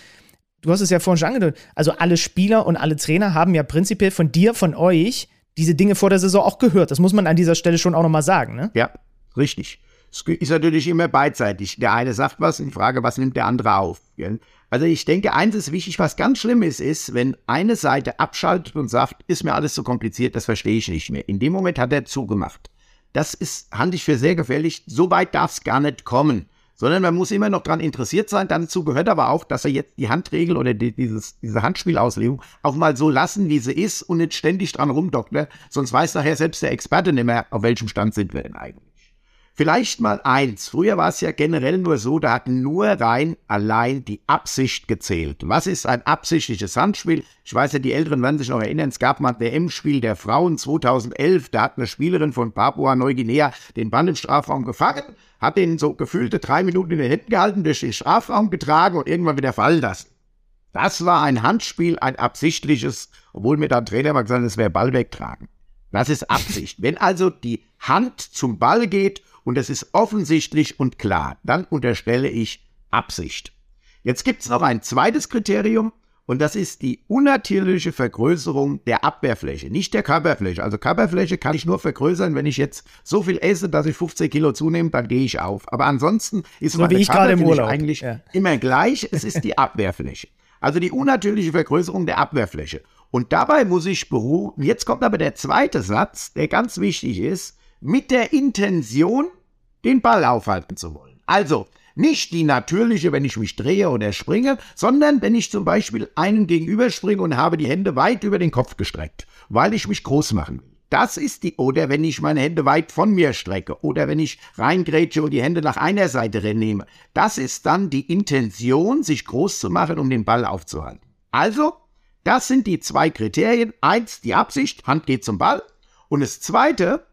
C: du hast es ja vorhin schon angedeutet, also alle Spieler und alle Trainer haben ja prinzipiell von dir, von euch, diese Dinge vor der Saison auch gehört. Das muss man an dieser Stelle schon auch nochmal sagen, ne?
A: Ja, richtig. Es ist natürlich immer beidseitig. Der eine sagt was und die Frage, was nimmt der andere auf? Also ich denke, eins ist wichtig, was ganz schlimm ist, ist, wenn eine Seite abschaltet und sagt, ist mir alles so kompliziert, das verstehe ich nicht mehr. In dem Moment hat er zugemacht. Das ist, halte ich für sehr gefährlich. So weit darf es gar nicht kommen sondern man muss immer noch daran interessiert sein. Dazu gehört aber auch, dass er jetzt die Handregel oder die, dieses, diese Handspielauslegung auch mal so lassen, wie sie ist und nicht ständig dran rumdoktert. Sonst weiß nachher selbst der Experte nicht mehr, auf welchem Stand sind wir denn eigentlich. Vielleicht mal eins. Früher war es ja generell nur so, da hat nur rein allein die Absicht gezählt. Was ist ein absichtliches Handspiel? Ich weiß ja, die Älteren werden sich noch erinnern, es gab mal ein WM-Spiel der Frauen 2011. Da hat eine Spielerin von Papua-Neuguinea den Ball im Strafraum gefangen hat ihn so gefühlte drei Minuten in den Händen gehalten, durch den Strafraum getragen und irgendwann wieder fallen lassen. Das war ein Handspiel, ein absichtliches, obwohl mir der Trainer mal gesagt hat, es wäre Ball wegtragen. Das ist Absicht. Wenn also die Hand zum Ball geht und es ist offensichtlich und klar, dann unterstelle ich Absicht. Jetzt gibt es noch ein zweites Kriterium und das ist die unnatürliche Vergrößerung der Abwehrfläche, nicht der Körperfläche. Also Körperfläche kann ich nur vergrößern, wenn ich jetzt so viel esse, dass ich 15 Kilo zunehme, dann gehe ich auf. Aber ansonsten ist
C: So
A: meine
C: wie ich
A: Körperfläche eigentlich
C: Ja.
A: immer gleich. Es ist die (laughs) Abwehrfläche. Also die unnatürliche Vergrößerung der Abwehrfläche. Und dabei muss ich beruhen. Jetzt kommt aber der zweite Satz, der ganz wichtig ist, mit der Intention, den Ball aufhalten zu wollen. Also nicht die natürliche, wenn ich mich drehe oder springe, sondern wenn ich zum Beispiel einen gegenüberspringe und habe die Hände weit über den Kopf gestreckt, weil ich mich groß machen will. Das ist die, oder wenn ich meine Hände weit von mir strecke, oder wenn ich reingrätsche und die Hände nach einer Seite nehme. Das ist dann die Intention, sich groß zu machen, um den Ball aufzuhalten. Also, das sind die zwei Kriterien. Eins, die Absicht, Hand geht zum Ball. Und das zweite,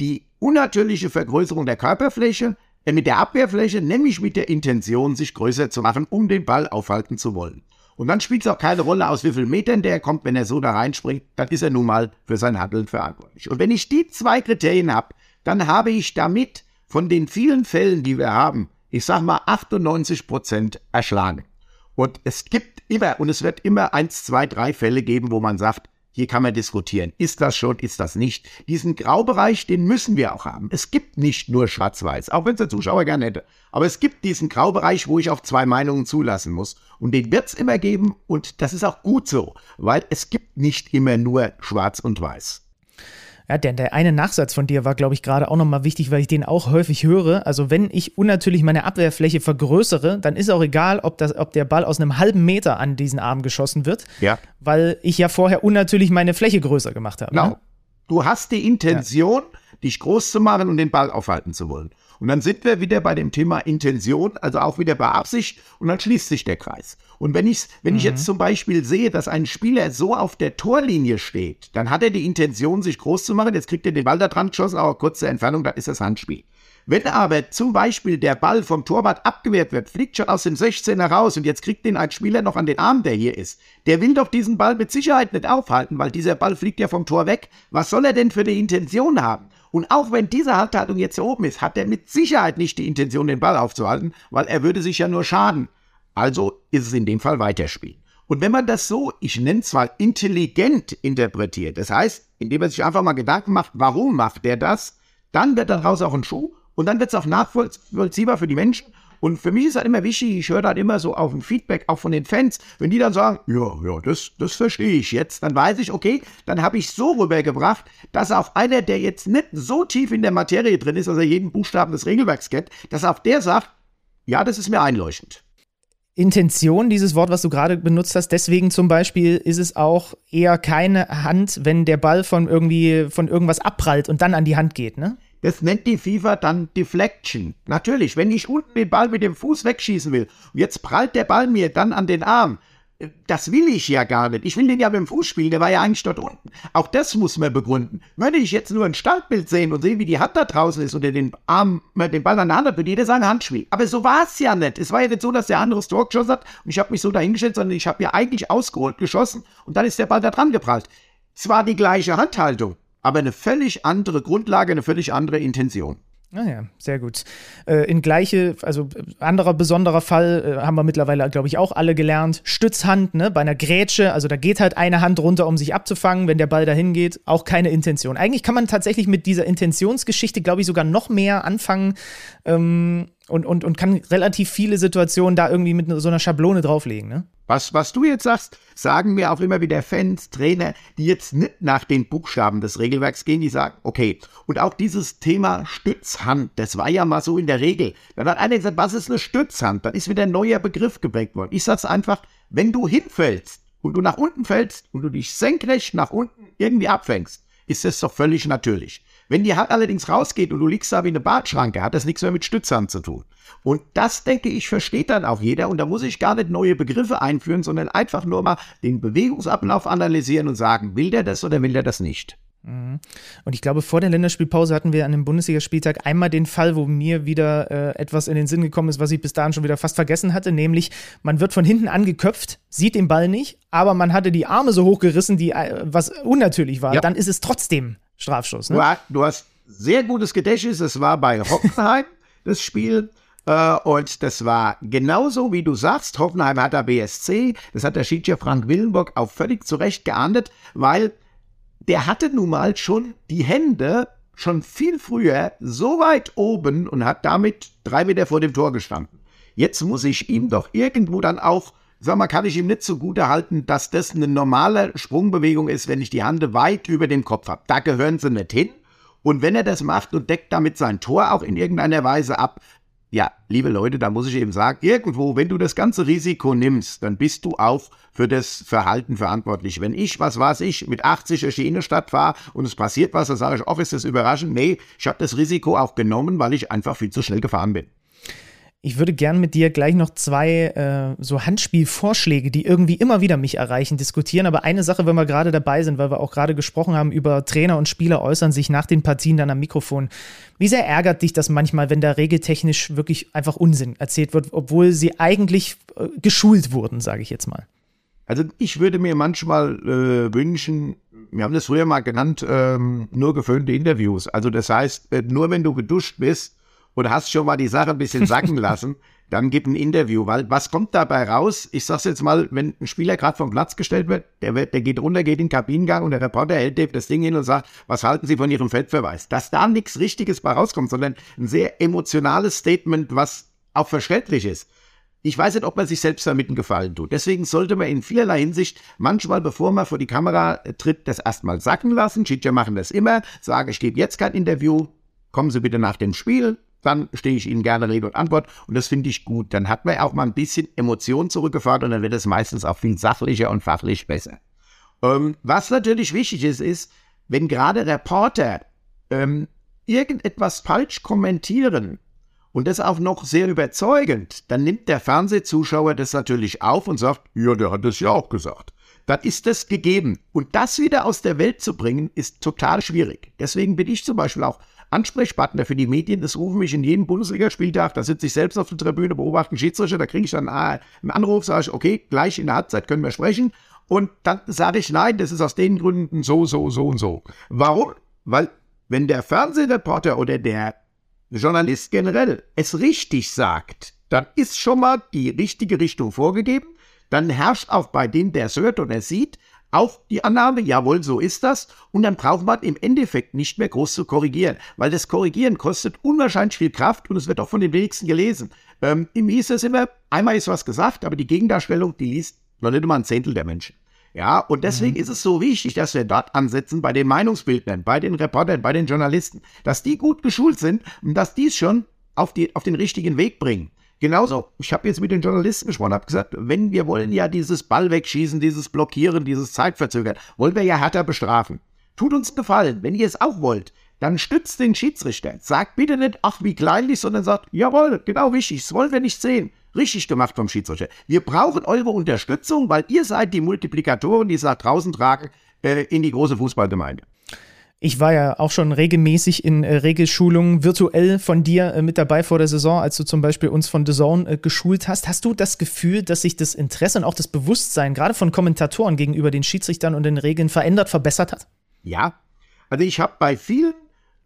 A: die unnatürliche Vergrößerung der Körperfläche äh, mit der Abwehrfläche, nämlich mit der Intention, sich größer zu machen, um den Ball aufhalten zu wollen. Und dann spielt es auch keine Rolle, aus wie vielen Metern der kommt, wenn er so da reinspringt, dann ist er nun mal für sein Handeln verantwortlich. Und wenn ich die zwei Kriterien habe, dann habe ich damit von den vielen Fällen, die wir haben, ich sag mal 98 Prozent erschlagen. Und es gibt immer, und es wird immer eins, zwei, drei Fälle geben, wo man sagt, hier kann man diskutieren. Ist das schon, ist das nicht? Diesen Graubereich, den müssen wir auch haben. Es gibt nicht nur Schwarz-Weiß, auch wenn es der Zuschauer gerne hätte. Aber es gibt diesen Graubereich, wo ich auch zwei Meinungen zulassen muss. Und den wird es immer geben und das ist auch gut so, weil es gibt nicht immer nur Schwarz und Weiß.
C: Ja, der, der eine Nachsatz von dir war, glaube ich, gerade auch nochmal wichtig, weil ich den auch häufig höre. Also, wenn ich unnatürlich meine Abwehrfläche vergrößere, dann ist auch egal, ob, das, ob der Ball aus einem halben Meter an diesen Arm geschossen wird,
A: Ja.
C: weil ich ja vorher unnatürlich meine Fläche größer gemacht habe.
A: Genau.
C: Ne?
A: Du hast die Intention, dich groß zu machen und den Ball aufhalten zu wollen. Und dann sind wir wieder bei dem Thema Intention, also auch wieder bei Absicht, und dann schließt sich der Kreis. Und wenn ich, wenn ich jetzt zum Beispiel sehe, dass ein Spieler so auf der Torlinie steht, dann hat er die Intention, sich groß zu machen, jetzt kriegt er den Ball da dran geschossen, aber kurze Entfernung, dann ist das Handspiel. Wenn aber zum Beispiel der Ball vom Torwart abgewehrt wird, fliegt schon aus dem 16er raus und jetzt kriegt den ein Spieler noch an den Arm, der hier ist. Der will doch diesen Ball mit Sicherheit nicht aufhalten, weil dieser Ball fliegt ja vom Tor weg. Was soll er denn für eine Intention haben? Und auch wenn diese Halthaltung jetzt hier oben ist, hat er mit Sicherheit nicht die Intention, den Ball aufzuhalten, weil er würde sich ja nur schaden. Also ist es in dem Fall weiterspielen. Und wenn man das so, ich nenne es mal intelligent interpretiert, das heißt, indem man sich einfach mal Gedanken macht, warum macht der das, dann wird daraus auch ein Schuh und dann wird es auch nachvollziehbar für die Menschen. Und für mich ist halt immer wichtig, ich höre dann immer so auf ein Feedback, auch von den Fans, wenn die dann sagen, ja, ja, das, das verstehe ich jetzt, dann weiß ich, okay, dann habe ich so rübergebracht, dass auch einer, der jetzt nicht so tief in der Materie drin ist, also jeden Buchstaben des Regelwerks kennt, dass auch der sagt, ja, das ist mir einleuchtend.
C: Intention, dieses Wort, was du gerade benutzt hast, deswegen zum Beispiel ist es auch eher keine Hand, wenn der Ball von irgendwie von irgendwas abprallt und dann an die Hand geht, ne?
A: Das nennt die FIFA dann Deflection. Natürlich, wenn ich unten den Ball mit dem Fuß wegschießen will und jetzt prallt der Ball mir dann an den Arm, äh, das will ich ja gar nicht. Ich will den ja mit dem Fuß spielen, der war ja eigentlich dort unten. Auch das muss man begründen. Würde ich jetzt nur ein Startbild sehen und sehen, wie die Hand da draußen ist oder den Arm, äh, den Ball an der Hand hat, würde jeder sagen Handspiel. Aber so war es ja nicht. Es war ja nicht so, dass der andere das geschossen hat und ich habe mich so dahingestellt, sondern ich habe ja eigentlich ausgeholt geschossen und dann ist der Ball da dran geprallt. Zwar die gleiche Handhaltung, aber eine völlig andere Grundlage, eine völlig andere Intention.
C: Naja, sehr gut. Äh, in gleiche, also anderer besonderer Fall äh, haben wir mittlerweile, glaube ich, auch alle gelernt. Stützhand, ne, bei einer Grätsche, also da geht halt eine Hand runter, um sich abzufangen, wenn der Ball dahin geht, auch keine Intention. Eigentlich kann man tatsächlich mit dieser Intentionsgeschichte, glaube ich, sogar noch mehr anfangen ähm, und, und, und kann relativ viele Situationen da irgendwie mit so einer Schablone drauflegen, ne?
A: Was, was du jetzt sagst, sagen mir auch immer wieder Fans, Trainer, die jetzt nicht nach den Buchstaben des Regelwerks gehen, die sagen, okay, und auch dieses Thema Stützhand, das war ja mal so in der Regel. Dann hat einer gesagt, was ist eine Stützhand? Dann ist wieder ein neuer Begriff geprägt worden. Ich sag's einfach, wenn du hinfällst und du nach unten fällst und du dich senkrecht nach unten irgendwie abfängst, ist das doch völlig natürlich. Wenn die Hand allerdings rausgeht und du liegst da wie eine Bartschranke, hat das nichts mehr mit Stützhand zu tun. Und das, denke ich, versteht dann auch jeder. Und da muss ich gar nicht neue Begriffe einführen, sondern einfach nur mal den Bewegungsablauf analysieren und sagen, will der das oder will der das nicht?
C: Und ich glaube, vor der Länderspielpause hatten wir an dem Bundesligaspieltag einmal den Fall, wo mir wieder äh, etwas in den Sinn gekommen ist, was ich bis dahin schon wieder fast vergessen hatte, nämlich man wird von hinten angeköpft, sieht den Ball nicht, aber man hatte die Arme so hochgerissen, die, äh, was unnatürlich war.
A: Ja.
C: Dann ist es trotzdem Strafstoß.
A: Du,
C: Ne?
A: ha- du hast sehr gutes Gedächtnis. Es war bei Hockenheim (laughs) das Spiel. Äh, und das war genauso, wie du sagst. Hoffenheim hat der BSC. Das hat der Schiedsrichter Frank Willenburg auch völlig zu Recht geahndet, weil der hatte nun mal schon die Hände schon viel früher so weit oben und hat damit drei Meter vor dem Tor gestanden. Jetzt muss ich ihm doch irgendwo dann auch, sag mal, kann ich ihm nicht zugute halten, dass das eine normale Sprungbewegung ist, wenn ich die Hand weit über dem Kopf habe. Da gehören sie nicht hin. Und wenn er das macht und deckt damit sein Tor auch in irgendeiner Weise ab, ja, liebe Leute, da muss ich eben sagen, irgendwo, wenn du das ganze Risiko nimmst, dann bist du auch für das Verhalten verantwortlich. Wenn ich, was weiß ich, mit 80 durch die Innenstadt fahre und es passiert was, dann sage ich, ach, ist das überraschend? Nee, ich habe das Risiko auch genommen, weil ich einfach viel zu schnell gefahren bin.
C: Ich würde gern mit dir gleich noch zwei äh, so Handspielvorschläge, die irgendwie immer wieder mich erreichen, diskutieren. Aber eine Sache, wenn wir gerade dabei sind, weil wir auch gerade gesprochen haben über Trainer und Spieler äußern sich nach den Partien dann am Mikrofon. Wie sehr ärgert dich das manchmal, wenn da regeltechnisch wirklich einfach Unsinn erzählt wird, obwohl sie eigentlich äh, geschult wurden, sage ich jetzt mal?
A: Also ich würde mir manchmal äh, wünschen, wir haben das früher mal genannt, ähm, nur geföhnte Interviews. Also das heißt, äh, nur wenn du geduscht bist, oder hast schon mal die Sache ein bisschen sacken (laughs) lassen, dann gib ein Interview, weil was kommt dabei raus? Ich sag's jetzt mal, wenn ein Spieler gerade vom Platz gestellt wird, der, wird, der geht runter, geht in den Kabinengang und der Reporter hält dem das Ding hin und sagt, was halten Sie von Ihrem Feldverweis? Dass da nichts Richtiges bei rauskommt, sondern ein sehr emotionales Statement, was auch verständlich ist. Ich weiß nicht, ob man sich selbst damit einen Gefallen tut. Deswegen sollte man in vielerlei Hinsicht manchmal, bevor man vor die Kamera tritt, das erstmal sacken lassen. Schiedsrichter machen das immer, sagen, ich gebe jetzt kein Interview, kommen Sie bitte nach dem Spiel, dann stehe ich Ihnen gerne Rede und Antwort und das finde ich gut. Dann hat man auch mal ein bisschen Emotionen zurückgefahren und dann wird es meistens auch viel sachlicher und fachlich besser. Ähm, was natürlich wichtig ist, ist, wenn gerade Reporter ähm, irgendetwas falsch kommentieren und das auch noch sehr überzeugend, dann nimmt der Fernsehzuschauer das natürlich auf und sagt, ja, der hat das ja auch gesagt. Dann ist das gegeben. Und das wieder aus der Welt zu bringen, ist total schwierig. Deswegen bin ich zum Beispiel auch Ansprechpartner für die Medien. Das rufen mich in jedem Bundesligaspieltag. Da sitze ich selbst auf der Tribüne, beobachte einen Schiedsrichter. Da kriege ich dann einen Anruf, sage ich, okay, gleich in der Halbzeit können wir sprechen. Und dann sage ich, nein, das ist aus den Gründen so, so, so und so. Warum? Weil, wenn der Fernsehreporter oder der Journalist generell es richtig sagt, dann ist schon mal die richtige Richtung vorgegeben. Dann herrscht auch bei dem, der es hört und er sieht, auch die Annahme, jawohl, so ist das. Und dann braucht man im Endeffekt nicht mehr groß zu korrigieren, weil das Korrigieren kostet unwahrscheinlich viel Kraft und es wird auch von den wenigsten gelesen. Ähm, Im hieß es immer, einmal ist was gesagt, aber die Gegendarstellung, die liest noch nicht mal ein Zehntel der Menschen. Ja, und deswegen mhm. ist es so wichtig, dass wir dort ansetzen bei den Meinungsbildnern, bei den Reportern, bei den Journalisten, dass die gut geschult sind und dass die es schon auf, die, auf den richtigen Weg bringen. Genauso, ich habe jetzt mit den Journalisten gesprochen, habe gesagt, wenn wir wollen ja dieses Ball wegschießen, dieses Blockieren, dieses Zeitverzögern, wollen wir ja härter bestrafen. Tut uns Gefallen, wenn ihr es auch wollt, dann stützt den Schiedsrichter. Sagt bitte nicht, ach wie kleinlich, sondern sagt, jawohl, genau wichtig, das wollen wir nicht sehen. Richtig gemacht vom Schiedsrichter. Wir brauchen eure Unterstützung, weil ihr seid die Multiplikatoren, die es nach draußen tragen äh, in die große Fußballgemeinde.
C: Ich war ja auch schon regelmäßig in äh, Regelschulungen virtuell von dir äh, mit dabei vor der Saison, als du zum Beispiel uns von The Zone äh, geschult hast. Hast du das Gefühl, dass sich das Interesse und auch das Bewusstsein gerade von Kommentatoren gegenüber den Schiedsrichtern und den Regeln verändert, verbessert hat?
A: Ja. Also ich habe bei vielen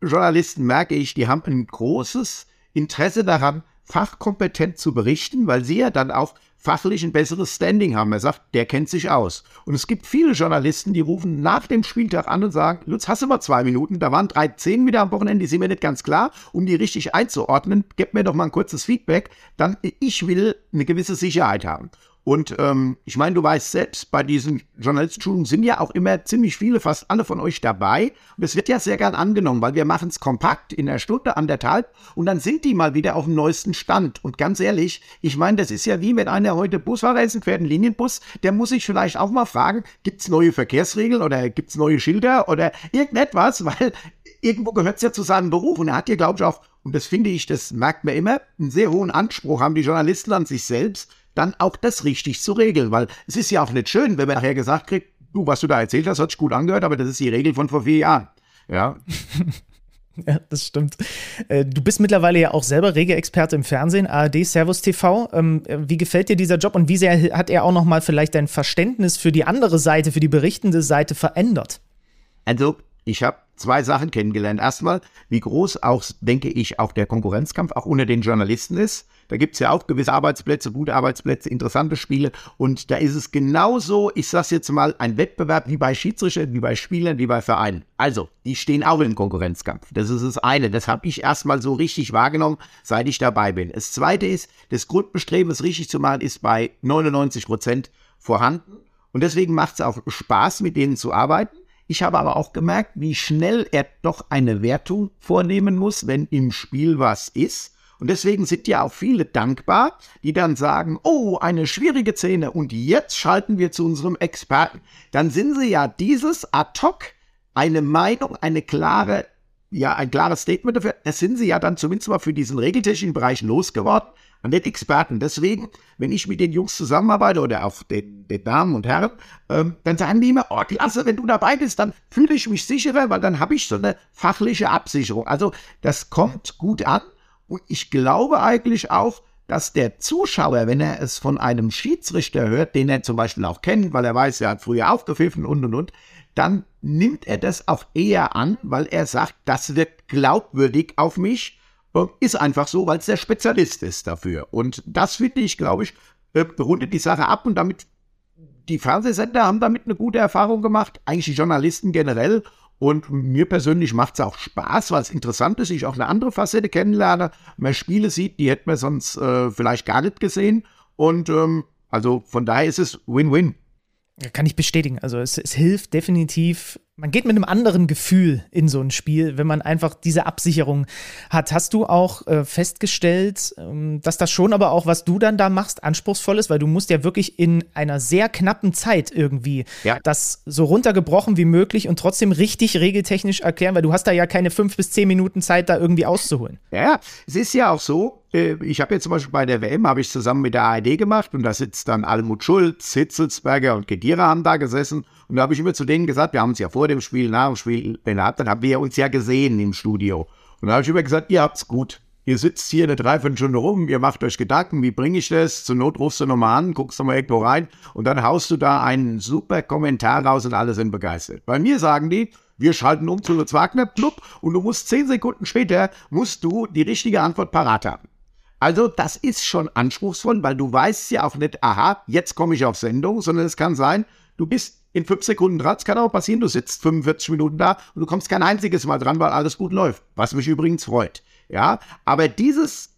A: Journalisten, merke ich, die haben ein großes Interesse daran, fachkompetent zu berichten, weil sie ja dann auch fachlich ein besseres Standing haben. Er sagt, der kennt sich aus. Und es gibt viele Journalisten, die rufen nach dem Spieltag an und sagen, Lutz, hast du mal zwei Minuten? Da waren drei Zehn wieder am Wochenende, die sind mir nicht ganz klar. Um die richtig einzuordnen, gib mir doch mal ein kurzes Feedback. Dann, ich will eine gewisse Sicherheit haben. Und ähm, ich meine, du weißt selbst, bei diesen Journalistenschulungen sind ja auch immer ziemlich viele, fast alle von euch dabei. Und es wird ja sehr gern angenommen, weil wir machen es kompakt in einer Stunde, anderthalb und dann sind die mal wieder auf dem neuesten Stand. Und ganz ehrlich, ich meine, das ist ja wie wenn einer heute Busfahrer ist und fährt einen Linienbus, der muss sich vielleicht auch mal fragen, gibt's neue Verkehrsregeln oder gibt's neue Schilder oder irgendetwas, weil irgendwo gehört's ja zu seinem Beruf. Und er hat hier, glaube ich, auch, und das finde ich, das merkt man immer, einen sehr hohen Anspruch haben die Journalisten an sich selbst dann auch das richtig zu regeln. Weil es ist ja auch nicht schön, wenn man nachher gesagt kriegt, du, was du da erzählt hast, hat sich gut angehört, aber das ist die Regel von vor vier Jahren. Ja. (laughs)
C: Ja, das stimmt. Äh, du bist mittlerweile ja auch selber Regelexperte im Fernsehen, ARD, Servus TV. Ähm, wie gefällt dir dieser Job und wie sehr hat er auch nochmal vielleicht dein Verständnis für die andere Seite, für die berichtende Seite verändert?
A: Also, ich habe zwei Sachen kennengelernt. Erstmal, wie groß auch, denke ich, auch der Konkurrenzkampf auch unter den Journalisten ist. Da gibt es ja auch gewisse Arbeitsplätze, gute Arbeitsplätze, interessante Spiele. Und da ist es genauso, ich sage jetzt mal, ein Wettbewerb wie bei Schiedsrichtern, wie bei Spielern, wie bei Vereinen. Also, die stehen auch im Konkurrenzkampf. Das ist das eine. Das habe ich erstmal so richtig wahrgenommen, seit ich dabei bin. Das zweite ist, das Grundbestreben, es richtig zu machen, ist bei 99 Prozent vorhanden. Und deswegen macht es auch Spaß, mit denen zu arbeiten. Ich habe aber auch gemerkt, wie schnell er doch eine Wertung vornehmen muss, wenn im Spiel was ist. Und deswegen sind ja auch viele dankbar, die dann sagen, oh, eine schwierige Szene und jetzt schalten wir zu unserem Experten. Dann sind sie ja dieses ad hoc eine Meinung, eine klare, ja, ein klares Statement dafür. Das sind sie ja dann zumindest mal für diesen regeltechnischen Bereich losgeworden an den Experten. Deswegen, wenn ich mit den Jungs zusammenarbeite oder auch den, den Damen und Herren, ähm, dann sagen die immer, oh, klasse, wenn du dabei bist, dann fühle ich mich sicherer, weil dann habe ich so eine fachliche Absicherung. Also das kommt gut an und ich glaube eigentlich auch, dass der Zuschauer, wenn er es von einem Schiedsrichter hört, den er zum Beispiel auch kennt, weil er weiß, er hat früher aufgepfiffen und und und, dann nimmt er das auch eher an, weil er sagt, das wird glaubwürdig auf mich. Ist einfach so, weil es der Spezialist ist dafür. Und das finde ich, glaube ich, äh, rundet die Sache ab und damit die Fernsehsender haben damit eine gute Erfahrung gemacht, eigentlich die Journalisten generell. Und mir persönlich macht es auch Spaß, weil es interessant ist, ich auch eine andere Facette kennenlerne, man Spiele sieht, die hätte man sonst äh, vielleicht gar nicht gesehen. Und ähm, also von daher ist es Win-Win.
C: Kann ich bestätigen. Also es, es, hilft definitiv. Man geht mit einem anderen Gefühl in so ein Spiel, wenn man einfach diese Absicherung hat. Hast du auch äh, festgestellt, ähm, dass das schon aber auch, was du dann da machst, anspruchsvoll ist, weil du musst ja wirklich in einer sehr knappen Zeit irgendwie ja. das so runtergebrochen wie möglich und trotzdem richtig regeltechnisch erklären, weil du hast da ja keine fünf bis zehn Minuten Zeit, da irgendwie auszuholen.
A: Ja, es ist ja auch so, äh, ich habe jetzt zum Beispiel bei der WM, habe ich zusammen mit der ARD gemacht und da sitzt dann Almut Schulz, Hitzelsberger und Kedira haben da gesessen und da habe ich immer zu denen gesagt, wir haben uns ja vor dem Spiel, nach dem Spiel benannt, dann haben wir uns ja gesehen im Studio. Und da habe ich immer gesagt, ihr habt's gut. Ihr sitzt hier eine Dreiviertelstunde rum, ihr macht euch Gedanken, wie bringe ich das? Zur Not rufst du nochmal an, guckst nochmal irgendwo rein und dann haust du da einen super Kommentar raus und alle sind begeistert. Bei mir sagen die, wir schalten um zu Lutz Wagner, plupp, und du musst zehn Sekunden später, musst du die richtige Antwort parat haben. Also das ist schon anspruchsvoll, weil du weißt ja auch nicht, aha, jetzt komme ich auf Sendung, sondern es kann sein, du bist in fünf Sekunden dran. Es kann auch passieren, du sitzt 45 Minuten da und du kommst kein einziges Mal dran, weil alles gut läuft. Was mich übrigens freut. Ja, aber dieses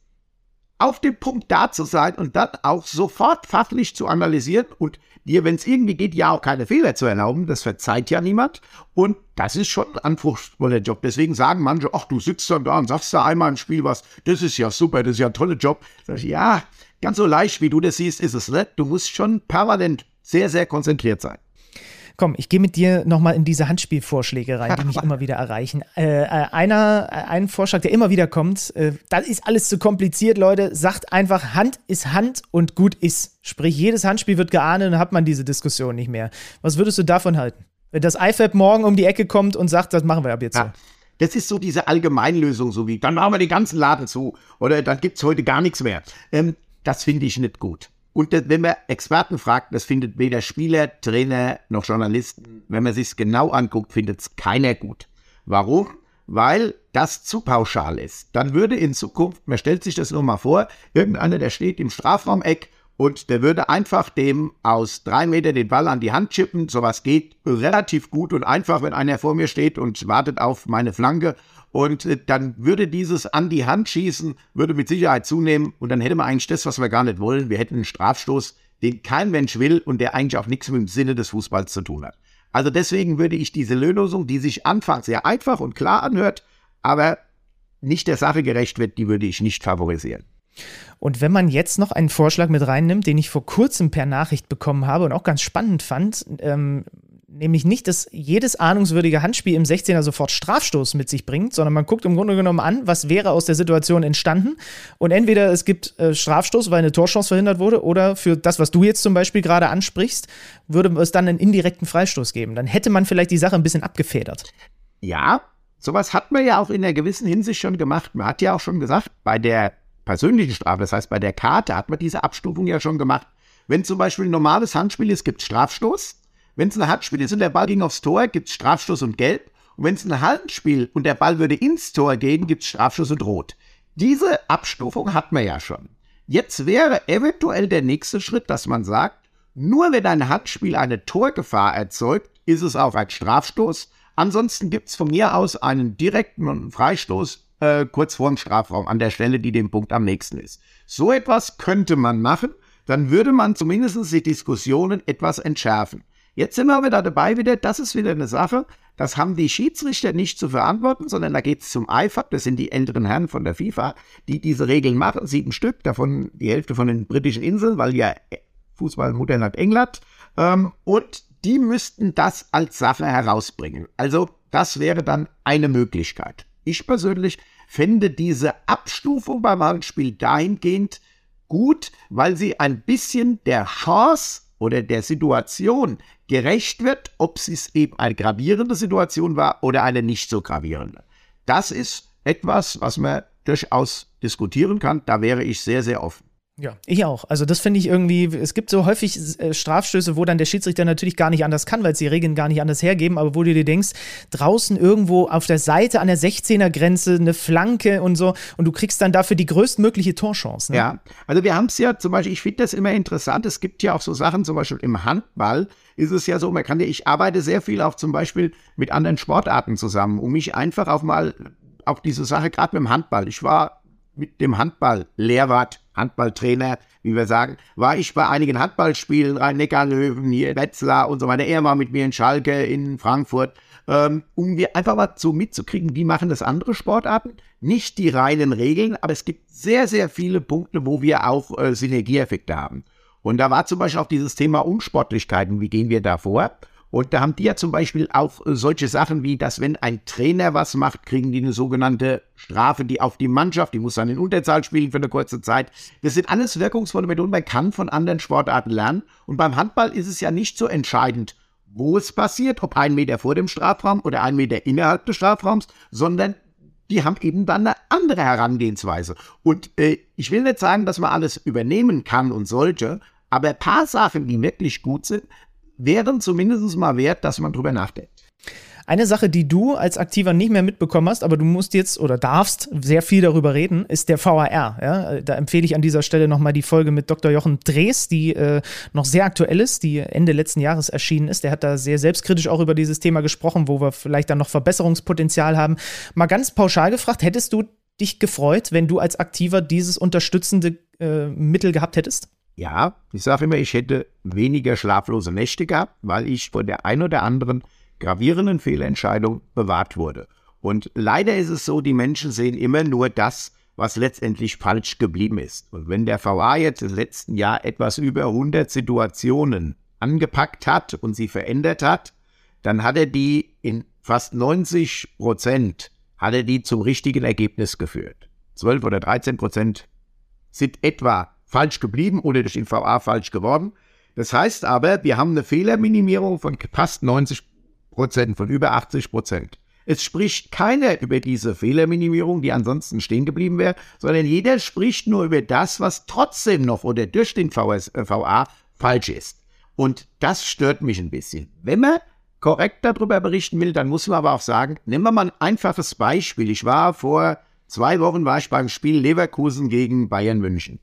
A: auf dem Punkt da zu sein und dann auch sofort fachlich zu analysieren und dir, wenn es irgendwie geht, ja auch keine Fehler zu erlauben, das verzeiht ja niemand. Und das ist schon ein anspruchsvoller Job. Deswegen sagen manche, ach, du sitzt dann da und sagst da einmal im Spiel was, das ist ja super, das ist ja ein toller Job. Ich, ja, ganz so leicht, wie du das siehst, ist es nicht. Du musst schon permanent sehr, sehr konzentriert sein.
C: Komm, ich gehe mit dir nochmal in diese Handspielvorschläge rein, die mich immer wieder erreichen. Äh, äh, einer, äh, ein Vorschlag, der immer wieder kommt, äh, das ist alles zu kompliziert, Leute. Sagt einfach, Hand ist Hand und gut ist. Sprich, jedes Handspiel wird geahndet und dann hat man diese Diskussion nicht mehr. Was würdest du davon halten? Wenn das IFAB morgen um die Ecke kommt und sagt, das machen wir ab jetzt ja. so.
A: Das ist so diese Allgemeinlösung, so wie, dann machen wir den ganzen Laden zu oder dann gibt es heute gar nichts mehr. Ähm, das finde ich nicht gut. Und wenn man Experten fragt, das findet weder Spieler, Trainer noch Journalisten. Wenn man sich genau anguckt, findet es keiner gut. Warum? Weil das zu pauschal ist. Dann würde in Zukunft, man stellt sich das nur mal vor, irgendeiner, der steht im Strafraumeck und der würde einfach dem aus drei Meter den Ball an die Hand chippen. Sowas geht relativ gut und einfach, wenn einer vor mir steht und wartet auf meine Flanke und äh, dann würde dieses an die Hand schießen, würde mit Sicherheit zunehmen. Und dann hätte man eigentlich das, was wir gar nicht wollen. Wir hätten einen Strafstoß, den kein Mensch will und der eigentlich auch nichts mit dem Sinne des Fußballs zu tun hat. Also deswegen würde ich diese Lösung, die sich anfangs sehr einfach und klar anhört, aber nicht der Sache gerecht wird, die würde ich nicht favorisieren.
C: Und wenn man jetzt noch einen Vorschlag mit reinnimmt, den ich vor kurzem per Nachricht bekommen habe und auch ganz spannend fand, ähm, nämlich nicht, dass jedes ahnungswürdige Handspiel im 16er sofort Strafstoß mit sich bringt, sondern man guckt im Grunde genommen an, was wäre aus der Situation entstanden. Und entweder es gibt äh, Strafstoß, weil eine Torchance verhindert wurde, oder für das, was du jetzt zum Beispiel gerade ansprichst, würde es dann einen indirekten Freistoß geben. Dann hätte man vielleicht die Sache ein bisschen abgefedert.
A: Ja, sowas hat man ja auch in einer gewissen Hinsicht schon gemacht. Man hat ja auch schon gesagt, bei der persönlichen Strafe, das heißt bei der Karte, hat man diese Abstufung ja schon gemacht. Wenn zum Beispiel ein normales Handspiel ist, gibt es Strafstoß. Wenn es ein Handspiel ist und der Ball ging aufs Tor, gibt es Strafstoß und Gelb. Und wenn es ein Hallenspiel und der Ball würde ins Tor gehen, gibt es Strafschuss und Rot. Diese Abstufung hat man ja schon. Jetzt wäre eventuell der nächste Schritt, dass man sagt, nur wenn ein Handspiel eine Torgefahr erzeugt, ist es auch ein Strafstoß. Ansonsten gibt es von mir aus einen direkten Freistoß äh, kurz vor dem Strafraum an der Stelle, die dem Punkt am nächsten ist. So etwas könnte man machen, dann würde man zumindest die Diskussionen etwas entschärfen. Jetzt sind wir wieder dabei wieder, das ist wieder eine Sache, das haben die Schiedsrichter nicht zu verantworten, sondern da geht es zum IFAB, das sind die älteren Herren von der FIFA, die diese Regeln machen, sieben Stück, davon die Hälfte von den britischen Inseln, weil ja Fußball Mutterland England, ähm, und die müssten das als Sache herausbringen. Also das wäre dann eine Möglichkeit. Ich persönlich fände diese Abstufung beim Handspiel dahingehend gut, weil sie ein bisschen der Chance oder der Situation gerecht wird, ob es eben eine gravierende Situation war oder eine nicht so gravierende. Das ist etwas, was man durchaus diskutieren kann. Da wäre ich sehr, sehr offen.
C: Ja, ich auch. Also das finde ich irgendwie, es gibt so häufig äh, Strafstöße, wo dann der Schiedsrichter natürlich gar nicht anders kann, weil es die Regeln gar nicht anders hergeben, aber wo du dir denkst, draußen irgendwo auf der Seite an der 16er Grenze eine Flanke und so und du kriegst dann dafür die größtmögliche Torchance.
A: Ne? Ja, also wir haben es ja zum Beispiel, ich finde das immer interessant, es gibt ja auch so Sachen, zum Beispiel im Handball ist es ja so, man kann ja, ich arbeite sehr viel auch zum Beispiel mit anderen Sportarten zusammen, um mich einfach auch mal auf diese Sache, gerade mit dem Handball, ich war mit dem Handball-Lehrwart, Handballtrainer, wie wir sagen, war ich bei einigen Handballspielen, Rhein-Neckar-Löwen, hier Wetzlar und so weiter. Er war mit mir in Schalke, in Frankfurt, ähm, um mir einfach mal so mitzukriegen, wie machen das andere Sportarten. Nicht die reinen Regeln, aber es gibt sehr, sehr viele Punkte, wo wir auch äh, Synergieeffekte haben. Und da war zum Beispiel auch dieses Thema Unsportlichkeiten, wie gehen wir da vor? Und da haben die ja zum Beispiel auch äh, solche Sachen wie, dass wenn ein Trainer was macht, kriegen die eine sogenannte Strafe, die auf die Mannschaft, die muss dann in Unterzahl spielen für eine kurze Zeit. Das sind alles wirkungsvolle Methoden. Man kann von anderen Sportarten lernen. Und beim Handball ist es ja nicht so entscheidend, wo es passiert, ob ein Meter vor dem Strafraum oder ein Meter innerhalb des Strafraums, sondern die haben eben dann eine andere Herangehensweise. Und äh, ich will nicht sagen, dass man alles übernehmen kann und sollte, aber ein paar Sachen, die wirklich gut sind, wären zumindest mal wert, dass man drüber nachdenkt.
C: Eine Sache, die du als Aktiver nicht mehr mitbekommen hast, aber du musst jetzt oder darfst sehr viel darüber reden, ist der VAR. Ja? Da empfehle ich an dieser Stelle nochmal die Folge mit Dr. Jochen Drees, die äh, noch sehr aktuell ist, die Ende letzten Jahres erschienen ist. Der hat da sehr selbstkritisch auch über dieses Thema gesprochen, wo wir vielleicht dann noch Verbesserungspotenzial haben. Mal ganz pauschal gefragt, hättest du dich gefreut, wenn du als Aktiver dieses unterstützende äh, Mittel gehabt hättest?
A: Ja, ich sage immer, ich hätte weniger schlaflose Nächte gehabt, weil ich von der ein oder anderen gravierenden Fehlentscheidung bewahrt wurde. Und leider ist es so, die Menschen sehen immer nur das, was letztendlich falsch geblieben ist. Und wenn der VA jetzt im letzten Jahr etwas über 100 Situationen angepackt hat und sie verändert hat, dann hat er die in fast 90 Prozent hat er die zum richtigen Ergebnis geführt. 12 oder 13 Prozent sind etwa falsch geblieben oder durch den VA falsch geworden. Das heißt aber, wir haben eine Fehlerminimierung von fast 90 Prozent, von über 80 Prozent. Es spricht keiner über diese Fehlerminimierung, die ansonsten stehen geblieben wäre, sondern jeder spricht nur über das, was trotzdem noch oder durch den VS, äh, VA falsch ist. Und das stört mich ein bisschen. Wenn man korrekt darüber berichten will, dann muss man aber auch sagen, nehmen wir mal ein einfaches Beispiel. Ich war vor zwei Wochen war ich beim Spiel Leverkusen gegen Bayern München.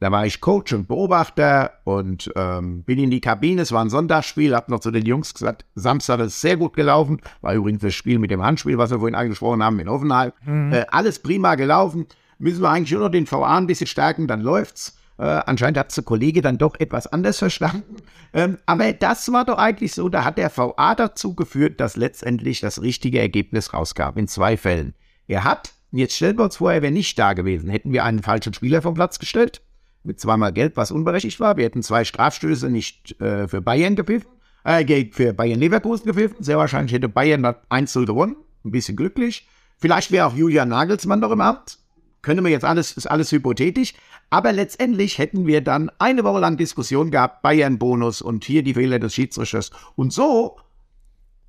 A: Da war ich Coach und Beobachter und ähm, bin in die Kabine. Es war ein Sonntagsspiel, hab noch zu den Jungs gesagt, Samstag ist sehr gut gelaufen. War übrigens das Spiel mit dem Handspiel, was wir vorhin angesprochen haben in Offenheim. Mhm. Äh, alles prima gelaufen. Müssen wir eigentlich nur noch den VA ein bisschen stärken, dann läuft's. Äh, anscheinend hat der Kollege dann doch etwas anders verstanden. (laughs) Ähm, aber das war doch eigentlich so, da hat der VA dazu geführt, dass letztendlich das richtige Ergebnis rauskam, in zwei Fällen. Er hat, jetzt stellen wir uns vor, er wäre nicht da gewesen, hätten wir einen falschen Spieler vom Platz gestellt, mit zweimal Gelb, was unberechtigt war. Wir hätten zwei Strafstöße nicht äh, für Bayern gepfiffen, äh, für Bayern Leverkusen gepfiffen. Sehr wahrscheinlich hätte Bayern 1-0 gewonnen. Ein bisschen glücklich. Vielleicht wäre auch Julian Nagelsmann noch im Amt. Können wir jetzt alles, ist alles hypothetisch. Aber letztendlich hätten wir dann eine Woche lang Diskussion gehabt, Bayern-Bonus und hier die Fehler des Schiedsrichters. Und so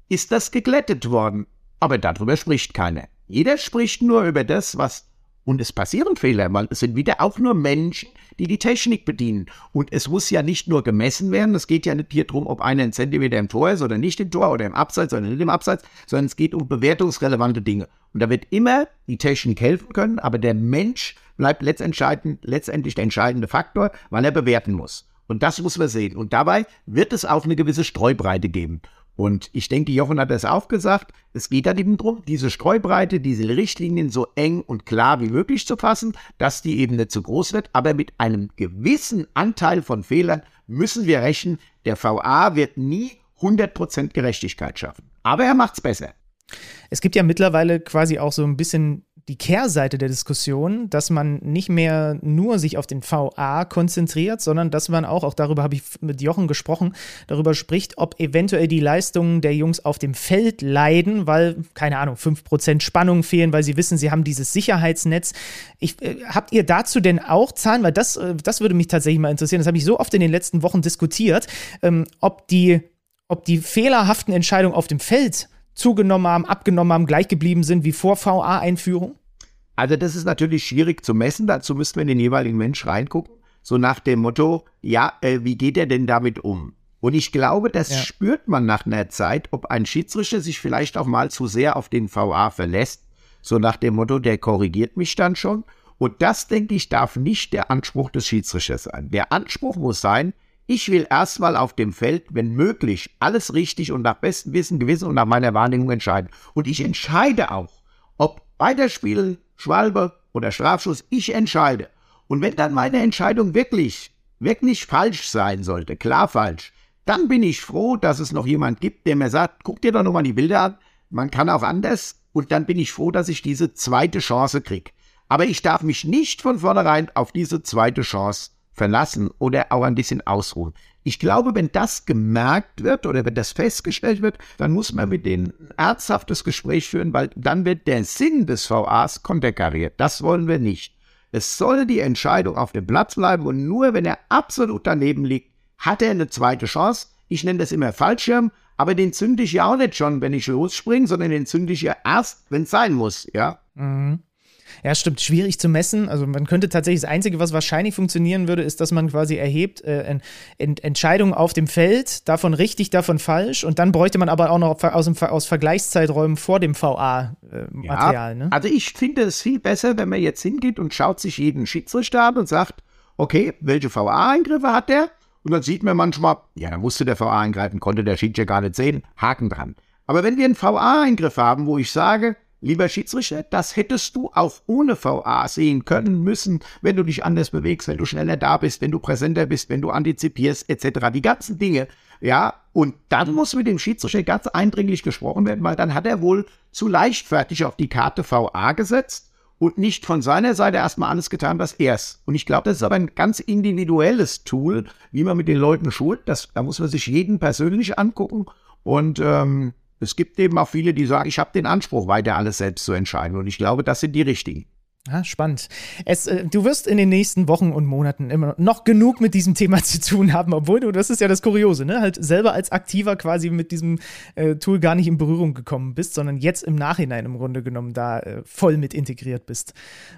A: ist das geglättet worden. Aber darüber spricht keiner. Jeder spricht nur über das, was Und es passieren Fehler, weil es sind wieder auch nur Menschen, die die Technik bedienen. Und es muss ja nicht nur gemessen werden, es geht ja nicht hier drum, ob einer ein Zentimeter im Tor ist oder nicht im Tor oder im Abseits oder nicht im Abseits, sondern es geht um bewertungsrelevante Dinge. Und da wird immer die Technik helfen können, aber der Mensch bleibt letztendlich der entscheidende Faktor, weil er bewerten muss. Und das muss man sehen. Und dabei wird es auch eine gewisse Streubreite geben. Und ich denke, Jochen hat das auch gesagt, es geht dann eben darum, diese Streubreite, diese Richtlinien so eng und klar wie möglich zu fassen, dass die eben nicht zu groß wird. Aber mit einem gewissen Anteil von Fehlern müssen wir rechnen, der VA wird nie 100% Gerechtigkeit schaffen. Aber er macht es besser.
C: Es gibt ja mittlerweile quasi auch so ein bisschen die Kehrseite der Diskussion, dass man nicht mehr nur sich auf den VA konzentriert, sondern dass man auch, auch darüber habe ich mit Jochen gesprochen, darüber spricht, ob eventuell die Leistungen der Jungs auf dem Feld leiden, weil, keine Ahnung, 5% Spannung fehlen, weil sie wissen, sie haben dieses Sicherheitsnetz. Ich, äh, habt ihr dazu denn auch Zahlen? Weil das, äh, das würde mich tatsächlich mal interessieren. Das habe ich so oft in den letzten Wochen diskutiert, ähm, ob die ob die fehlerhaften Entscheidungen auf dem Feld zugenommen haben, abgenommen haben, gleich geblieben sind wie vor VA-Einführung?
A: Also das ist natürlich schwierig zu messen. Dazu müssten wir in den jeweiligen Mensch reingucken. So nach dem Motto, ja, äh, wie geht er denn damit um? Und ich glaube, das ja. spürt man nach einer Zeit, ob ein Schiedsrichter sich vielleicht auch mal zu sehr auf den VA verlässt. So nach dem Motto, der korrigiert mich dann schon. Und das, denke ich, darf nicht der Anspruch des Schiedsrichters sein. Der Anspruch muss sein, ich will erstmal auf dem Feld, wenn möglich, alles richtig und nach bestem Wissen, Gewissen und nach meiner Wahrnehmung entscheiden. Und ich entscheide auch, ob Weiterspielen, Schwalbe oder Strafschuss, ich entscheide. Und wenn dann meine Entscheidung wirklich, wirklich falsch sein sollte, klar falsch, dann bin ich froh, dass es noch jemand gibt, der mir sagt, guck dir doch nochmal die Bilder an, man kann auch anders. Und dann bin ich froh, dass ich diese zweite Chance kriege. Aber ich darf mich nicht von vornherein auf diese zweite Chance verlassen oder auch ein bisschen ausruhen. Ich glaube, wenn das gemerkt wird oder wenn das festgestellt wird, dann muss man mit denen ein ernsthaftes Gespräch führen, weil dann wird der Sinn des VAs konterkariert. Das wollen wir nicht. Es soll die Entscheidung auf dem Platz bleiben und nur wenn er absolut daneben liegt, hat er eine zweite Chance. Ich nenne das immer Fallschirm, aber den zünde ich ja auch nicht schon, wenn ich losspringe, sondern den zünde ich ja erst, wenn es sein muss, ja. Mhm.
C: Ja, stimmt, schwierig zu messen. Also man könnte tatsächlich, das Einzige, was wahrscheinlich funktionieren würde, ist, dass man quasi erhebt äh, Ent Entscheidungen auf dem Feld, davon richtig, davon falsch. Und dann bräuchte man aber auch noch aus, dem, aus Vergleichszeiträumen vor dem VA-Material.
A: Äh,
C: ne?
A: Also ich finde es viel besser, wenn man jetzt hingeht und schaut sich jeden Schiedsrichter an und sagt, okay, welche VA-Eingriffe hat der? Und dann sieht man manchmal, ja, da musste der VA eingreifen, konnte der Schiedsrichter gar nicht sehen, Haken dran. Aber wenn wir einen VA-Eingriff haben, wo ich sage, Lieber Schiedsrichter, das hättest du auch ohne VA sehen können müssen, wenn du dich anders bewegst, wenn du schneller da bist, wenn du präsenter bist, wenn du antizipierst, etc. Die ganzen Dinge. Ja, und dann muss mit dem Schiedsrichter ganz eindringlich gesprochen werden, weil dann hat er wohl zu leichtfertig auf die Karte VA gesetzt und nicht von seiner Seite erstmal alles getan, was er ist. Und ich glaube, das ist aber ein ganz individuelles Tool, wie man mit den Leuten schult. Das, da muss man sich jeden persönlich angucken. Und ähm, es gibt eben auch viele, die sagen, ich habe den Anspruch, weiter alles selbst zu entscheiden. Und ich glaube, das sind die richtigen.
C: Ja, spannend. Es, äh, du wirst in den nächsten Wochen und Monaten immer noch genug mit diesem Thema (laughs) zu tun haben, obwohl du, das ist ja das Kuriose, ne? Halt selber als Aktiver quasi mit diesem äh, Tool gar nicht in Berührung gekommen bist, sondern jetzt im Nachhinein im Grunde genommen da äh, voll mit integriert bist.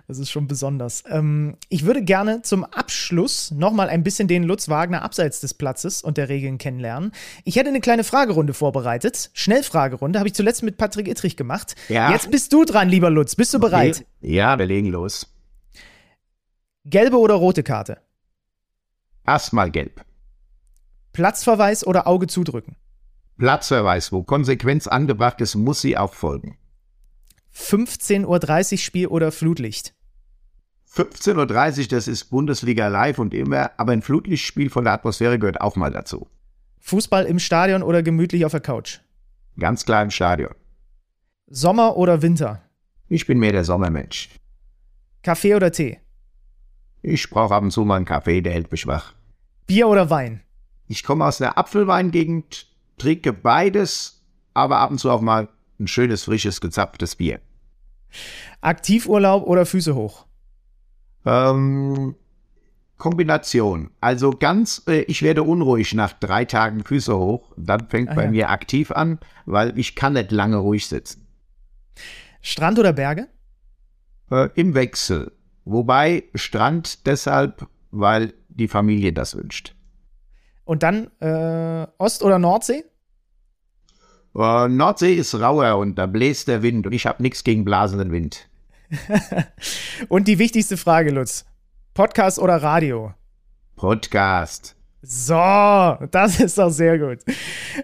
C: Das ist schon besonders. Ähm, ich würde gerne zum Abschluss nochmal ein bisschen den Lutz Wagner abseits des Platzes und der Regeln kennenlernen. Ich hätte eine kleine Fragerunde vorbereitet. Schnellfragerunde habe ich zuletzt mit Patrick Ittrich gemacht. Ja. Jetzt bist du dran, lieber Lutz. Bist du bereit?
A: Okay. Ja, wir legen los.
C: Gelbe oder rote Karte?
A: Erstmal gelb.
C: Platzverweis oder Auge zudrücken?
A: Platzverweis, wo Konsequenz angebracht ist, muss sie auch folgen.
C: 15.30 Uhr Spiel oder Flutlicht?
A: 15.30 Uhr, das ist Bundesliga live und immer, aber ein Flutlichtspiel von der Atmosphäre gehört auch mal dazu.
C: Fußball im Stadion oder gemütlich auf der Couch?
A: Ganz klar im Stadion.
C: Sommer oder Winter?
A: Ich bin mehr der Sommermensch.
C: Kaffee oder Tee?
A: Ich brauche ab und zu mal einen Kaffee, der hält mich wach.
C: Bier oder Wein?
A: Ich komme aus einer Apfelweingegend, trinke beides, aber ab und zu auch mal ein schönes, frisches, gezapftes Bier.
C: Aktivurlaub oder Füße hoch?
A: Ähm, Kombination. Also ganz, äh, ich werde unruhig nach drei Tagen Füße hoch. Dann fängt ah, bei ja. mir aktiv an, weil ich kann nicht lange ruhig sitzen.
C: Strand oder Berge?
A: äh, im Wechsel. Wobei Strand deshalb, weil die Familie das wünscht.
C: Und dann äh, Ost- oder Nordsee?
A: Äh, Nordsee ist rauer und da bläst der Wind und ich habe nichts gegen blasenden Wind. (laughs)
C: und die wichtigste Frage, Lutz. Podcast oder Radio?
A: Podcast.
C: So, das ist doch sehr gut.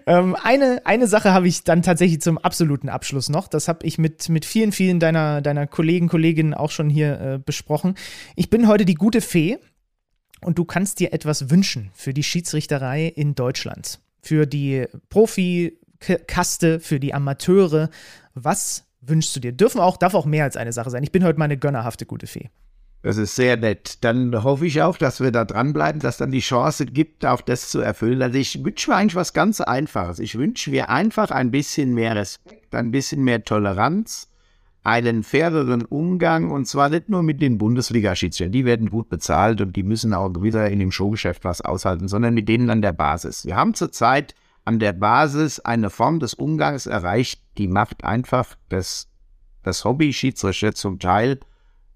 C: Ähm, eine, eine Sache habe ich dann tatsächlich zum absoluten Abschluss noch. Das habe ich mit, mit vielen, vielen deiner, deiner Kollegen, Kolleginnen auch schon hier äh, besprochen. Ich bin heute die gute Fee und du kannst dir etwas wünschen für die Schiedsrichterei in Deutschland. Für die Profi-Kaste, für die Amateure. Was wünschst du dir? Dürfen auch, darf auch mehr als eine Sache sein. Ich bin heute meine gönnerhafte gute Fee.
A: Das ist sehr nett. Dann hoffe ich auch, dass wir da dranbleiben, dass dann die Chance gibt, auch das zu erfüllen. Also ich wünsche mir eigentlich was ganz Einfaches. Ich wünsche mir einfach ein bisschen mehr Respekt, ein bisschen mehr Toleranz, einen faireren Umgang und zwar nicht nur mit den Bundesliga-Schiedsrichtern. Die werden gut bezahlt und die müssen auch wieder in dem Showgeschäft was aushalten, sondern mit denen an der Basis. Wir haben zurzeit an der Basis eine Form des Umgangs erreicht, die macht einfach das, das Hobby-Schiedsrichter zum Teil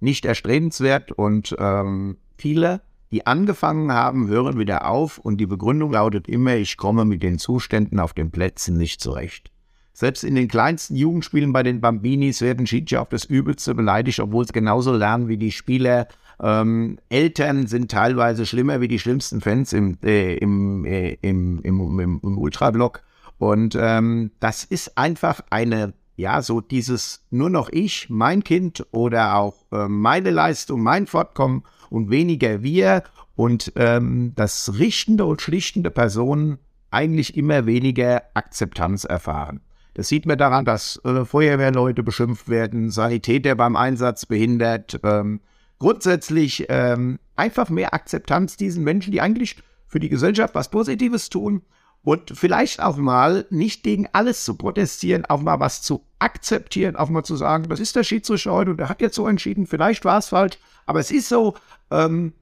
A: nicht erstrebenswert und ähm, viele, die angefangen haben, hören wieder auf und die Begründung lautet immer, ich komme mit den Zuständen auf den Plätzen nicht zurecht. Selbst in den kleinsten Jugendspielen bei den Bambinis werden Schiedsrichter auf das Übelste beleidigt, obwohl sie genauso lernen wie die Spieler. Ähm, Eltern sind teilweise schlimmer wie die schlimmsten Fans im, äh, im, äh, im, im, im, im Ultrablock. Und ähm, das ist einfach eine ja, so dieses nur noch ich, mein Kind oder auch äh, meine Leistung, mein Fortkommen und weniger wir und ähm, das richtende und schlichtende Personen eigentlich immer weniger Akzeptanz erfahren. Das sieht man daran, dass äh, Feuerwehrleute beschimpft werden, Sanitäter beim Einsatz behindert, ähm, grundsätzlich ähm, einfach mehr Akzeptanz diesen Menschen, die eigentlich für die Gesellschaft was Positives tun und vielleicht auch mal nicht gegen alles zu protestieren, auch mal was zu akzeptieren, auch mal zu sagen, das ist der Schiedsrichter heute und der hat jetzt so entschieden, vielleicht war es falsch, aber es ist so, ähm,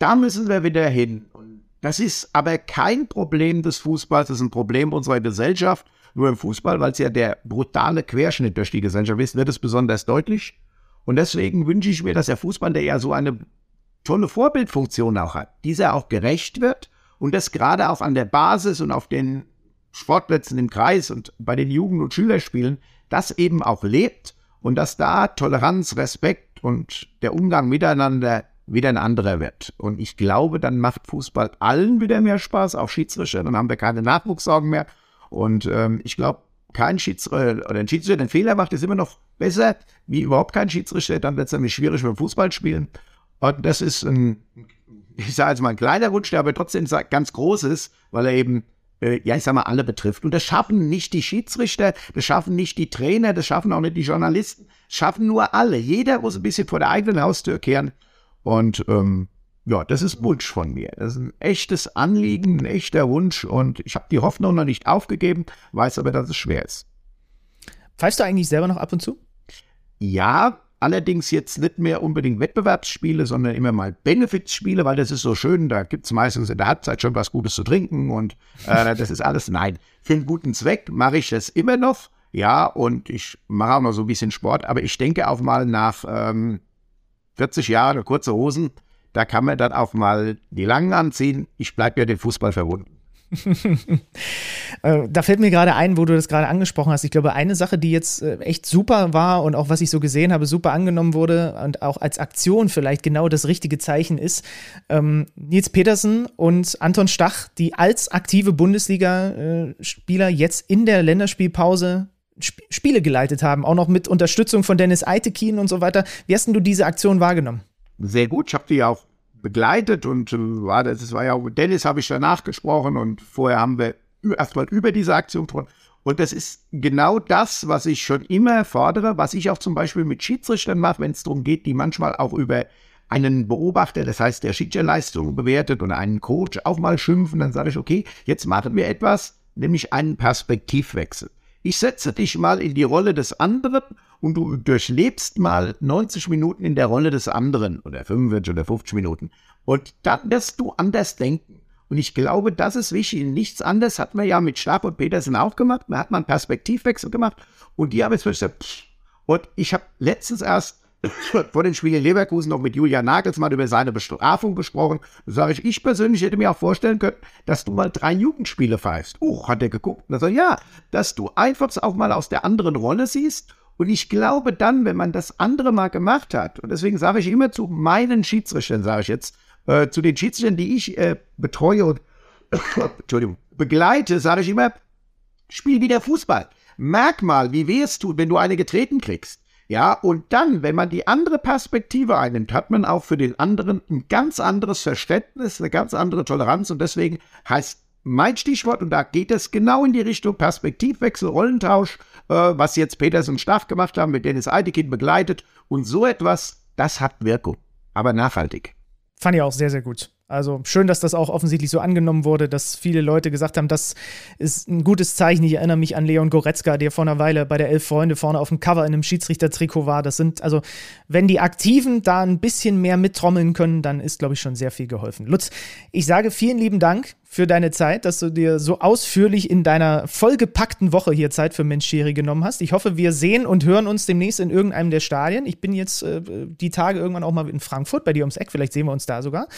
A: da müssen wir wieder hin. Das ist aber kein Problem des Fußballs, das ist ein Problem unserer Gesellschaft. Nur im Fußball, weil es ja der brutale Querschnitt durch die Gesellschaft ist, wird es besonders deutlich. Und deswegen wünsche ich mir, dass der Fußball, der ja so eine tolle Vorbildfunktion auch hat, dieser auch gerecht wird und das gerade auch an der Basis und auf den Sportplätzen im Kreis und bei den Jugend- und Schülerspielen das eben auch lebt und dass da Toleranz, Respekt und der Umgang miteinander wieder ein anderer wird. Und ich glaube, dann macht Fußball allen wieder mehr Spaß, auch Schiedsrichter. Dann haben wir keine Nachwuchssorgen mehr. Und ähm, ich glaube, kein Schiedsrichter oder ein Schiedsrichter, der einen Fehler macht, ist immer noch besser wie überhaupt kein Schiedsrichter. Dann wird es nämlich schwierig beim Fußball spielen. Und das ist ein, ich sage jetzt mal ein kleiner Wunsch, der aber trotzdem ganz groß ist, weil er eben äh, ja, ich sag mal, alle betrifft. Und das schaffen nicht die Schiedsrichter, das schaffen nicht die Trainer, das schaffen auch nicht die Journalisten, das schaffen nur alle. Jeder muss ein bisschen vor der eigenen Haustür kehren. Und ähm, ja, das ist Wunsch von mir. Das ist ein echtes Anliegen, ein echter Wunsch. Und ich habe die Hoffnung noch nicht aufgegeben, weiß aber, dass es schwer ist.
C: Pfeifst du eigentlich selber noch ab und zu?
A: Ja, Allerdings jetzt nicht mehr unbedingt Wettbewerbsspiele, sondern immer mal Benefits-Spiele, weil das ist so schön. Da gibt es meistens in der Halbzeit schon was Gutes zu trinken und äh, das ist alles. Nein, für einen guten Zweck mache ich das immer noch. Ja, und ich mache auch noch so ein bisschen Sport, aber ich denke auch mal nach ähm, 40 Jahren kurze Hosen, da kann man dann auch mal die langen anziehen. Ich bleibe ja den Fußball verbunden. (laughs)
C: Äh, da fällt mir gerade ein, wo du das gerade angesprochen hast. Ich glaube, eine Sache, die jetzt äh, echt super war und auch was ich so gesehen habe, super angenommen wurde und auch als Aktion vielleicht genau das richtige Zeichen ist, ähm, Nils Petersen und Anton Stach, die als aktive Bundesliga-Spieler jetzt in der Länderspielpause Sp Spiele geleitet haben, auch noch mit Unterstützung von Dennis Eitekin und so weiter. Wie hast denn du diese Aktion wahrgenommen?
A: Sehr gut. Ich habe die auch begleitet und äh, war das, das war ja Dennis habe ich danach gesprochen und vorher haben wir erstmal über diese Aktion gesprochen. Und das ist genau das, was ich schon immer fordere, was ich auch zum Beispiel mit Schiedsrichtern mache, wenn es darum geht, die manchmal auch über einen Beobachter, das heißt der Schiedsrichterleistung bewertet und einen Coach auch mal schimpfen, dann sage ich, okay, jetzt machen wir etwas, nämlich einen Perspektivwechsel. Ich setze dich mal in die Rolle des anderen und du durchlebst mal 90 Minuten in der Rolle des anderen oder 45 oder 50 Minuten. Und dann wirst du anders denken. Und ich glaube, das ist wichtig. Nichts anderes hat man ja mit Stab und Petersen auch gemacht. Da hat man einen Perspektivwechsel gemacht. Und die haben jetzt gesagt, und ich habe letztens erst vor dem Spiel in Leverkusen noch mit Julian Nagelsmann über seine Bestrafung gesprochen. Da sage ich, ich persönlich hätte mir auch vorstellen können, dass du mal drei Jugendspiele pfeifst. Uh, hat er geguckt. Und er sagt, ja, dass du einfach auch mal aus der anderen Rolle siehst. Und ich glaube dann, wenn man das andere mal gemacht hat, und deswegen sage ich immer zu meinen Schiedsrichtern, sage ich jetzt, äh, zu den Schiedsrichtern, die ich äh, betreue und (coughs) Entschuldigung, begleite, sage ich immer, spiel wieder Fußball. Merk mal, wie weh es tut, wenn du eine getreten kriegst. Ja, und dann, wenn man die andere Perspektive einnimmt, hat man auch für den anderen ein ganz anderes Verständnis, eine ganz andere Toleranz. Und deswegen heißt mein Stichwort, und da geht es genau in die Richtung Perspektivwechsel, Rollentausch, äh, was jetzt Peters und Staff gemacht haben, mit Dennis Eidekin begleitet. Und so etwas, das hat Wirkung, aber nachhaltig.
C: Fand ich auch sehr, sehr gut. Also schön, dass das auch offensichtlich so angenommen wurde, dass viele Leute gesagt haben, das ist ein gutes Zeichen. Ich erinnere mich an Leon Goretzka, der vor einer Weile bei der Elf Freunde vorne auf dem Cover in einem Schiedsrichtertrikot war. Das sind, also, wenn die Aktiven da ein bisschen mehr mittrommeln können, dann ist, glaube ich, schon sehr viel geholfen. Lutz, ich sage vielen lieben Dank für deine Zeit, dass du dir so ausführlich in deiner vollgepackten Woche hier Zeit für Mensch Schiri genommen hast. Ich hoffe, wir sehen und hören uns demnächst in irgendeinem der Stadien. Ich bin jetzt äh, die Tage irgendwann auch mal in Frankfurt bei dir ums Eck. Vielleicht sehen wir uns da sogar.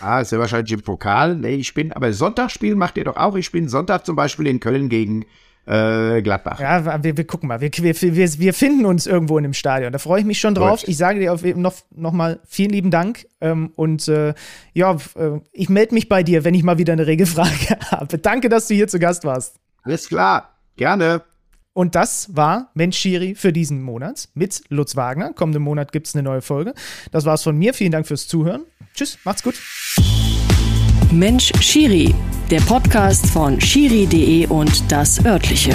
A: Ah, ist ja wahrscheinlich im Pokal. Nee, ich bin, aber Sonntagsspiel macht ihr doch auch. Ich bin Sonntag zum Beispiel in Köln gegen äh, Gladbach.
C: Ja, wir, wir gucken mal. Wir, wir, wir, wir finden uns irgendwo in dem Stadion. Da freue ich mich schon drauf. Gut. Ich sage dir auf, noch, noch mal vielen lieben Dank. Ähm, und äh, ja, äh, ich melde mich bei dir, wenn ich mal wieder eine Regelfrage (laughs) habe. Danke, dass du hier zu Gast warst.
A: Alles klar. Gerne.
C: Und das war Mensch Schiri für diesen Monat mit Lutz Wagner. Kommenden Monat gibt es eine neue Folge. Das war's von mir. Vielen Dank fürs Zuhören. Tschüss, macht's gut.
B: Mensch Schiri, der Podcast von Schiri.de und das örtliche.